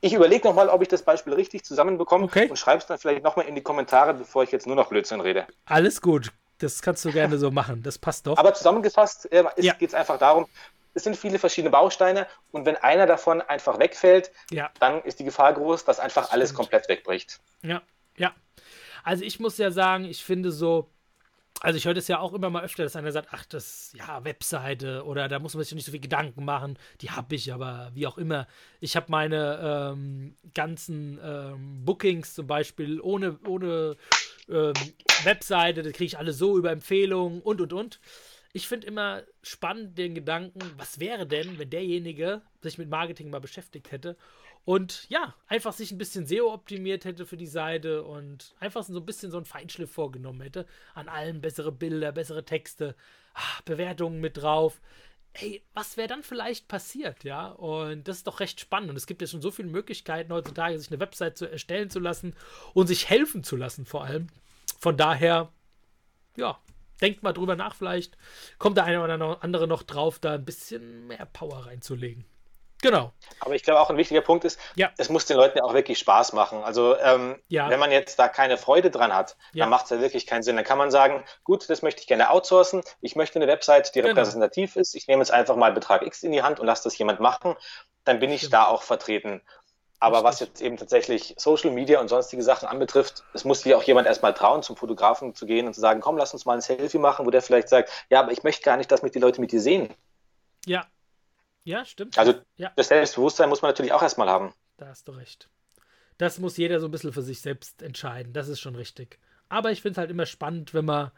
Ich überlege nochmal, ob ich das Beispiel richtig zusammenbekomme okay. und schreibe es dann vielleicht nochmal in die Kommentare, bevor ich jetzt nur noch Blödsinn rede. Alles gut. Das kannst du gerne so machen. Das passt doch. Aber zusammengefasst äh, ja. geht es einfach darum, es sind viele verschiedene Bausteine und wenn einer davon einfach wegfällt, ja. dann ist die Gefahr groß, dass einfach alles komplett wegbricht. Ja, ja. Also ich muss ja sagen, ich finde so, also ich höre das ja auch immer mal öfter, dass einer sagt, ach, das, ja, Webseite oder da muss man sich nicht so viel Gedanken machen. Die habe ich, aber wie auch immer. Ich habe meine ähm, ganzen ähm, Bookings zum Beispiel ohne, ohne ähm, Webseite, das kriege ich alle so über Empfehlungen und, und, und. Ich finde immer spannend den Gedanken, was wäre denn, wenn derjenige sich mit Marketing mal beschäftigt hätte und ja, einfach sich ein bisschen SEO optimiert hätte für die Seite und einfach so ein bisschen so einen Feinschliff vorgenommen hätte. An allem bessere Bilder, bessere Texte, ah, Bewertungen mit drauf. Ey, was wäre dann vielleicht passiert, ja? Und das ist doch recht spannend. Und es gibt ja schon so viele Möglichkeiten heutzutage, sich eine Website zu erstellen zu lassen und sich helfen zu lassen, vor allem. Von daher, ja, denkt mal drüber nach, vielleicht kommt der eine oder andere noch drauf, da ein bisschen mehr Power reinzulegen. Genau. Aber ich glaube auch ein wichtiger Punkt ist, ja. es muss den Leuten ja auch wirklich Spaß machen. Also ähm, ja. wenn man jetzt da keine Freude dran hat, ja. dann macht es ja wirklich keinen Sinn. Dann kann man sagen, gut, das möchte ich gerne outsourcen. Ich möchte eine Website, die genau. repräsentativ ist. Ich nehme jetzt einfach mal Betrag X in die Hand und lasse das jemand machen. Dann bin ich Stimmt. da auch vertreten. Aber was jetzt eben tatsächlich Social Media und sonstige Sachen anbetrifft, es muss sich auch jemand erstmal trauen, zum Fotografen zu gehen und zu sagen, komm, lass uns mal ein Selfie machen, wo der vielleicht sagt, ja, aber ich möchte gar nicht, dass mich die Leute mit dir sehen. Ja, ja, stimmt. Also ja. das Selbstbewusstsein muss man natürlich auch erstmal haben. Da hast du recht. Das muss jeder so ein bisschen für sich selbst entscheiden. Das ist schon richtig. Aber ich finde es halt immer spannend, wenn man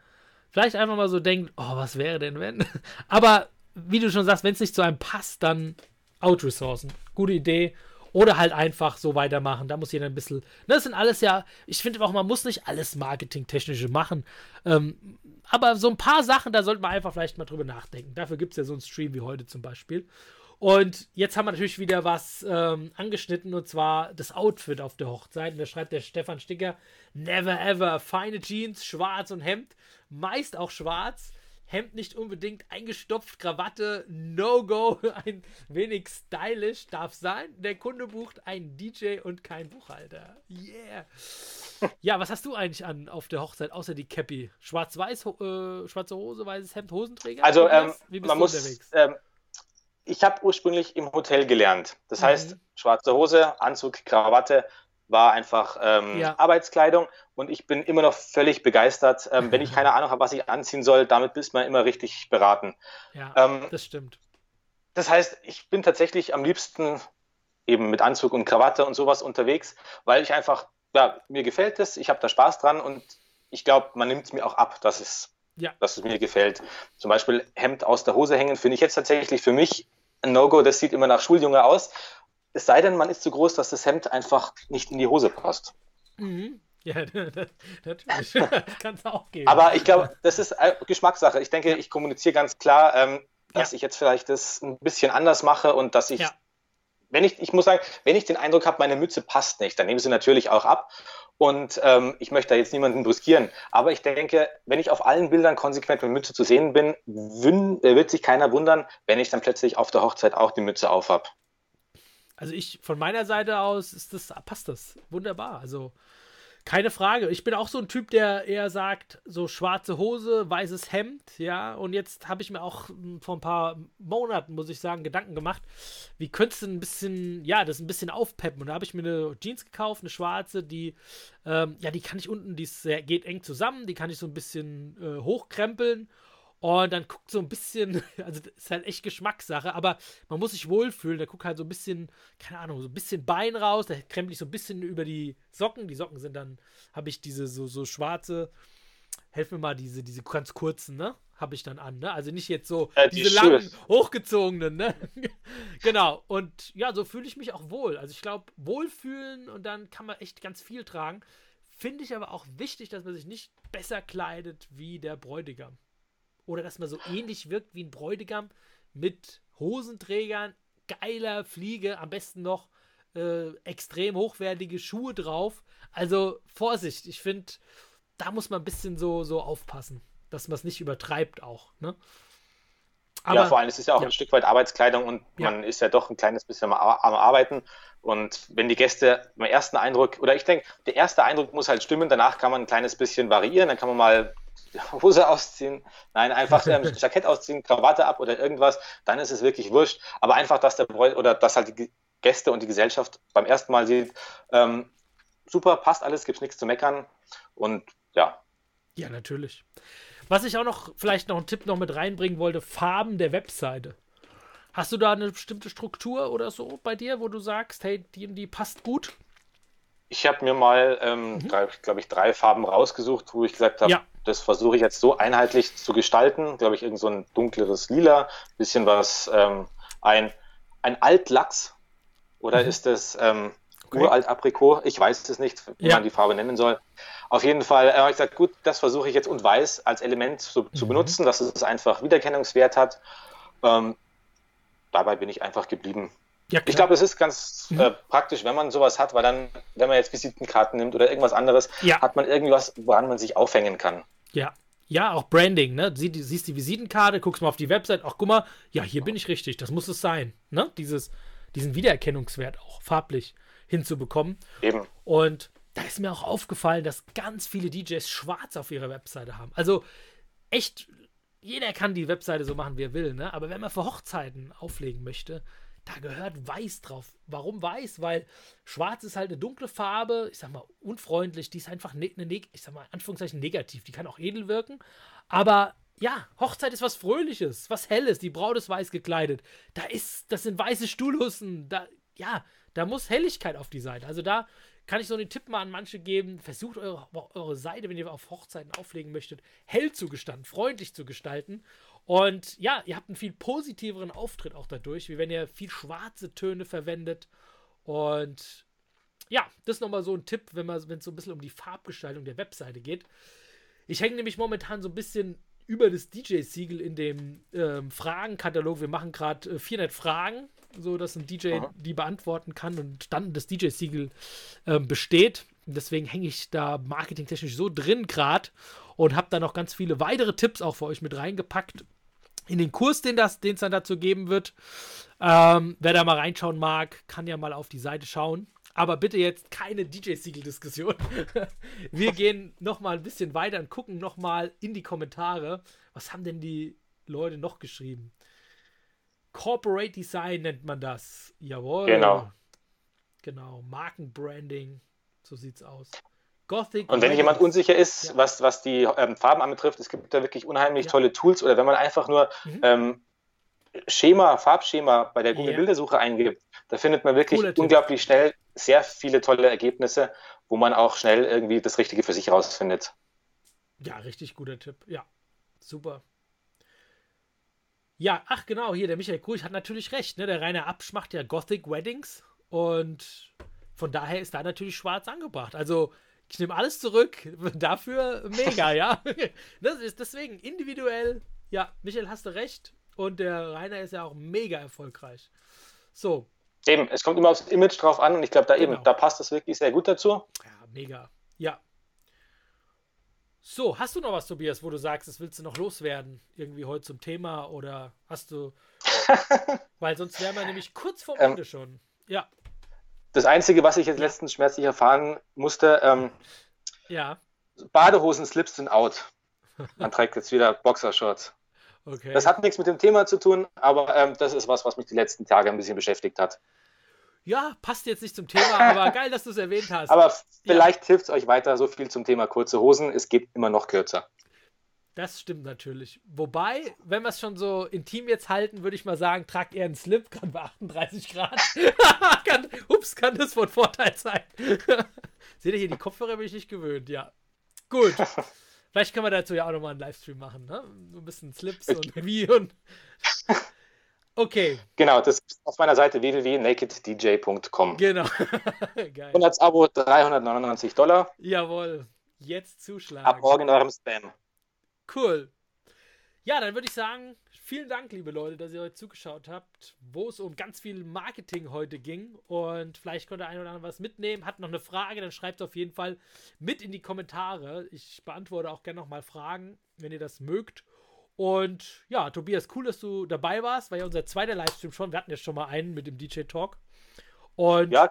vielleicht einfach mal so denkt, oh, was wäre denn, wenn? [LAUGHS] Aber wie du schon sagst, wenn es nicht zu einem passt, dann outresourcen. Gute Idee. Oder halt einfach so weitermachen. Da muss jeder ein bisschen. Ne, das sind alles ja. Ich finde auch, man muss nicht alles Marketingtechnische machen. Ähm, aber so ein paar Sachen, da sollte man einfach vielleicht mal drüber nachdenken. Dafür gibt es ja so einen Stream wie heute zum Beispiel. Und jetzt haben wir natürlich wieder was ähm, angeschnitten und zwar das Outfit auf der Hochzeit. Und da schreibt der Stefan Sticker: Never ever. Feine Jeans, schwarz und Hemd. Meist auch schwarz. Hemd nicht unbedingt eingestopft, Krawatte, No-Go, [LAUGHS] ein wenig stylisch darf sein. Der Kunde bucht einen DJ und kein Buchhalter. Yeah. [LAUGHS] Ja, was hast du eigentlich an auf der Hochzeit, außer die Cappy? Schwarz-weiß, äh, schwarze Hose, weißes Hemd, Hosenträger? Also, ähm, man muss, ähm, ich habe ursprünglich im Hotel gelernt. Das mhm. heißt, schwarze Hose, Anzug, Krawatte, war einfach ähm, ja. Arbeitskleidung und ich bin immer noch völlig begeistert. Ähm, wenn ich [LAUGHS] keine Ahnung habe, was ich anziehen soll, damit bist man immer richtig beraten. Ja, ähm, das stimmt. Das heißt, ich bin tatsächlich am liebsten eben mit Anzug und Krawatte und sowas unterwegs, weil ich einfach, ja, mir gefällt es, ich habe da Spaß dran und ich glaube, man nimmt es mir auch ab, dass es, ja. dass es mir gefällt. Zum Beispiel Hemd aus der Hose hängen finde ich jetzt tatsächlich für mich ein No-Go, das sieht immer nach Schuljunge aus. Es sei denn, man ist zu groß, dass das Hemd einfach nicht in die Hose passt. Mhm. Ja, natürlich. [LAUGHS] Das [LAUGHS] kann es auch geben. Aber ich glaube, das ist Geschmackssache. Ich denke, ich kommuniziere ganz klar, ähm, dass ja. ich jetzt vielleicht das ein bisschen anders mache und dass ich, ja. Wenn ich, ich muss sagen, wenn ich den Eindruck habe, meine Mütze passt nicht, dann nehme ich sie natürlich auch ab. Und ähm, ich möchte da jetzt niemanden brüskieren. Aber ich denke, wenn ich auf allen Bildern konsequent mit Mütze zu sehen bin, wird sich keiner wundern, wenn ich dann plötzlich auf der Hochzeit auch die Mütze auf habe. Also ich, von meiner Seite aus, ist das, passt das. Wunderbar. Also, keine Frage. Ich bin auch so ein Typ, der eher sagt, so schwarze Hose, weißes Hemd, ja. Und jetzt habe ich mir auch hm, vor ein paar Monaten, muss ich sagen, Gedanken gemacht, wie könntest du ein bisschen, ja, das ein bisschen aufpeppen. Und da habe ich mir eine Jeans gekauft, eine schwarze, die, ähm, ja, die kann ich unten, die ist, geht eng zusammen, die kann ich so ein bisschen äh, hochkrempeln. Und dann guckt so ein bisschen, [LAUGHS] also das ist halt echt Geschmackssache, aber man muss sich wohlfühlen. Der guckt halt so ein bisschen, keine Ahnung, so ein bisschen Bein raus, der krempelt ich so ein bisschen über die Socken. Die Socken sind dann, habe ich diese so, so schwarze, helf mir mal, diese, diese ganz kurzen, ne? Habe ich dann an, ne? Also nicht jetzt so äh, die diese langen, hochgezogenen, ne? [LAUGHS] genau. Und ja, so fühle ich mich auch wohl. Also ich glaube, wohlfühlen und dann kann man echt ganz viel tragen. Finde ich aber auch wichtig, dass man sich nicht besser kleidet wie der Bräutigam oder dass man so ähnlich wirkt wie ein Bräutigam mit Hosenträgern, geiler Fliege, am besten noch äh, extrem hochwertige Schuhe drauf. Also Vorsicht, ich finde, da muss man ein bisschen so, so aufpassen, dass man es nicht übertreibt auch. Ne? Aber, ja, vor allem, es ist ja auch ja. ein Stück weit Arbeitskleidung und ja. man ist ja doch ein kleines bisschen am, am Arbeiten. Und wenn die Gäste beim ersten Eindruck, oder ich denke, der erste Eindruck muss halt stimmen, danach kann man ein kleines bisschen variieren, dann kann man mal [LAUGHS] Hose ausziehen, nein, einfach ähm, [LAUGHS] Jackett ausziehen, Krawatte ab oder irgendwas, dann ist es wirklich wurscht. Aber einfach, dass der Bräut oder dass halt die Gäste und die Gesellschaft beim ersten Mal sieht, ähm, super, passt alles, gibt nichts zu meckern und ja. Ja, natürlich. Was ich auch noch, vielleicht noch einen Tipp noch mit reinbringen wollte, Farben der Webseite. Hast du da eine bestimmte Struktur oder so bei dir, wo du sagst, hey, die, die passt gut? Ich habe mir mal, ähm, mhm. glaube ich, drei Farben rausgesucht, wo ich gesagt habe, ja. Das versuche ich jetzt so einheitlich zu gestalten. Glaube ich, irgend so ein dunkleres Lila, bisschen was, ähm, ein, ein Altlachs oder mhm. ist das ähm, okay. uralt Aprikot? Ich weiß es nicht, wie ja. man die Farbe nennen soll. Auf jeden Fall äh, habe ich gesagt, gut, das versuche ich jetzt und weiß als Element so, mhm. zu benutzen, dass es einfach Wiedererkennungswert hat. Ähm, dabei bin ich einfach geblieben. Ja, ich glaube, es ist ganz mhm. äh, praktisch, wenn man sowas hat, weil dann, wenn man jetzt Visitenkarten nimmt oder irgendwas anderes, ja. hat man irgendwas, woran man sich aufhängen kann. Ja. Ja, auch Branding, ne? Sie, siehst die Visitenkarte, guckst mal auf die Website, ach guck mal, ja, hier bin ich richtig, das muss es sein, ne? Dieses, diesen Wiedererkennungswert auch farblich hinzubekommen. Eben. Und da ist mir auch aufgefallen, dass ganz viele DJs schwarz auf ihrer Webseite haben. Also echt, jeder kann die Webseite so machen, wie er will, ne? Aber wenn man für Hochzeiten auflegen möchte, da gehört weiß drauf. Warum weiß? Weil schwarz ist halt eine dunkle Farbe, ich sag mal unfreundlich, die ist einfach ne, eine, ich sag mal, Anführungszeichen negativ, die kann auch edel wirken, aber ja, Hochzeit ist was Fröhliches, was Helles, die Braut ist weiß gekleidet. Da ist, das sind weiße Stuhlhussen, da, ja, da muss Helligkeit auf die Seite. Also da kann ich so einen Tipp mal an manche geben. Versucht eure, eure Seite, wenn ihr auf Hochzeiten auflegen möchtet, hell zu gestalten, freundlich zu gestalten. Und ja, ihr habt einen viel positiveren Auftritt auch dadurch, wie wenn ihr viel schwarze Töne verwendet. Und ja, das ist nochmal so ein Tipp, wenn es so ein bisschen um die Farbgestaltung der Webseite geht. Ich hänge nämlich momentan so ein bisschen über das DJ-Siegel in dem ähm, Fragenkatalog. Wir machen gerade äh, 400 Fragen, so dass ein DJ Aha. die beantworten kann und dann das DJ-Siegel ähm, besteht. Deswegen hänge ich da marketingtechnisch so drin gerade und habe da noch ganz viele weitere Tipps auch für euch mit reingepackt in den Kurs, den es dann dazu geben wird. Ähm, wer da mal reinschauen mag, kann ja mal auf die Seite schauen. Aber bitte jetzt keine DJ-Siegel-Diskussion. [LAUGHS] Wir gehen noch mal ein bisschen weiter und gucken noch mal in die Kommentare. Was haben denn die Leute noch geschrieben? Corporate Design nennt man das. Jawohl. Genau. Genau. Markenbranding. So sieht's aus. Gothic. Und wenn jemand unsicher ist, ja. was, was die ähm, Farben anbetrifft, es gibt da wirklich unheimlich ja. tolle Tools oder wenn man einfach nur mhm. ähm, Schema, Farbschema bei der Google-Bildersuche eingibt, da findet man wirklich Cooler unglaublich Tipp. schnell sehr viele tolle Ergebnisse, wo man auch schnell irgendwie das Richtige für sich rausfindet. Ja, richtig guter Tipp. Ja, super. Ja, ach genau, hier der Michael Kurich hat natürlich recht. Ne? Der Rainer Absch macht ja Gothic Weddings und von daher ist da natürlich schwarz angebracht. Also ich nehme alles zurück. [LAUGHS] Dafür mega, ja. [LAUGHS] Das ist deswegen individuell. Ja, Michael, hast du recht. Und der Rainer ist ja auch mega erfolgreich. So, Eben, es kommt immer aufs Image drauf an und ich glaube, da genau. eben, da passt das wirklich sehr gut dazu. Ja, mega. Ja. So, hast du noch was, Tobias, wo du sagst, das willst du noch loswerden? Irgendwie heute zum Thema oder hast du. [LAUGHS] Weil sonst wären wir nämlich kurz vor ähm, Ende ähm, schon. Ja. Das Einzige, was ich jetzt letztens schmerzlich erfahren musste, ähm, ja. Badehosen-Slips sind out. [LAUGHS] Man trägt jetzt wieder Boxershorts. Okay. Das hat nichts mit dem Thema zu tun, aber ähm, das ist was, was mich die letzten Tage ein bisschen beschäftigt hat. Ja, passt jetzt nicht zum Thema, aber [LAUGHS] geil, dass du es erwähnt hast. Aber vielleicht ja. hilft es euch weiter, so viel zum Thema kurze Hosen. Es geht immer noch kürzer. Das stimmt natürlich. Wobei, wenn wir es schon so intim jetzt halten, würde ich mal sagen, tragt eher einen Slip, [LAUGHS] gerade bei 38 Grad. [LAUGHS] kann, ups, kann das von Vorteil sein. [LAUGHS] Seht ihr hier, die Kopfhörer bin ich nicht gewöhnt, ja. Gut. Vielleicht können wir dazu ja auch nochmal einen Livestream machen, ne? So ein bisschen Slips und wie und. Okay. Genau, das ist auf meiner Seite www.nakeddj.com. Genau. Geil. Und als Abo 399 Dollar. Jawohl. Jetzt zuschlagen. Ab morgen in eurem Spam. Cool. Ja, dann würde ich sagen, vielen Dank, liebe Leute, dass ihr heute zugeschaut habt, wo es um ganz viel Marketing heute ging. Und vielleicht konnte einer oder andere was mitnehmen. Hat noch eine Frage, dann schreibt es auf jeden Fall mit in die Kommentare. Ich beantworte auch gerne nochmal Fragen, wenn ihr das mögt. Und ja, Tobias, cool, dass du dabei warst. War ja unser zweiter Livestream schon. Wir hatten ja schon mal einen mit dem DJ Talk. Und ja,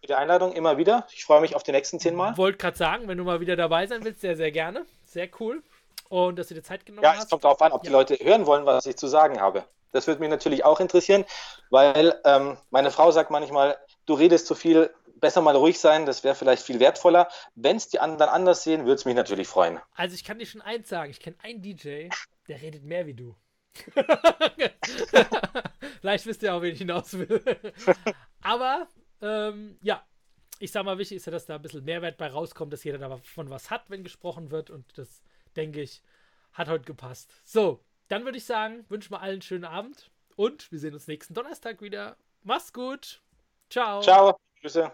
für die Einladung immer wieder. Ich freue mich auf die nächsten zehn Mal. Wollte gerade sagen, wenn du mal wieder dabei sein willst, sehr, sehr gerne. Sehr cool und dass du dir Zeit genommen ja, hast. Ja, es kommt darauf an, ob ja. die Leute hören wollen, was ich zu sagen habe. Das würde mich natürlich auch interessieren, weil ähm, meine Frau sagt manchmal, du redest zu viel, besser mal ruhig sein, das wäre vielleicht viel wertvoller. Wenn es die anderen anders sehen, würde es mich natürlich freuen. Also ich kann dir schon eins sagen, ich kenne einen DJ, der redet mehr wie du. [LAUGHS] vielleicht wisst ihr auch, wen ich hinaus will. Aber ähm, ja, ich sag mal, wichtig ist ja, dass da ein bisschen Mehrwert bei rauskommt, dass jeder davon was hat, wenn gesprochen wird und das denke ich, hat heute gepasst. So, dann würde ich sagen, wünschen wir allen einen schönen Abend und wir sehen uns nächsten Donnerstag wieder. Mach's gut. Ciao. Ciao. Grüße.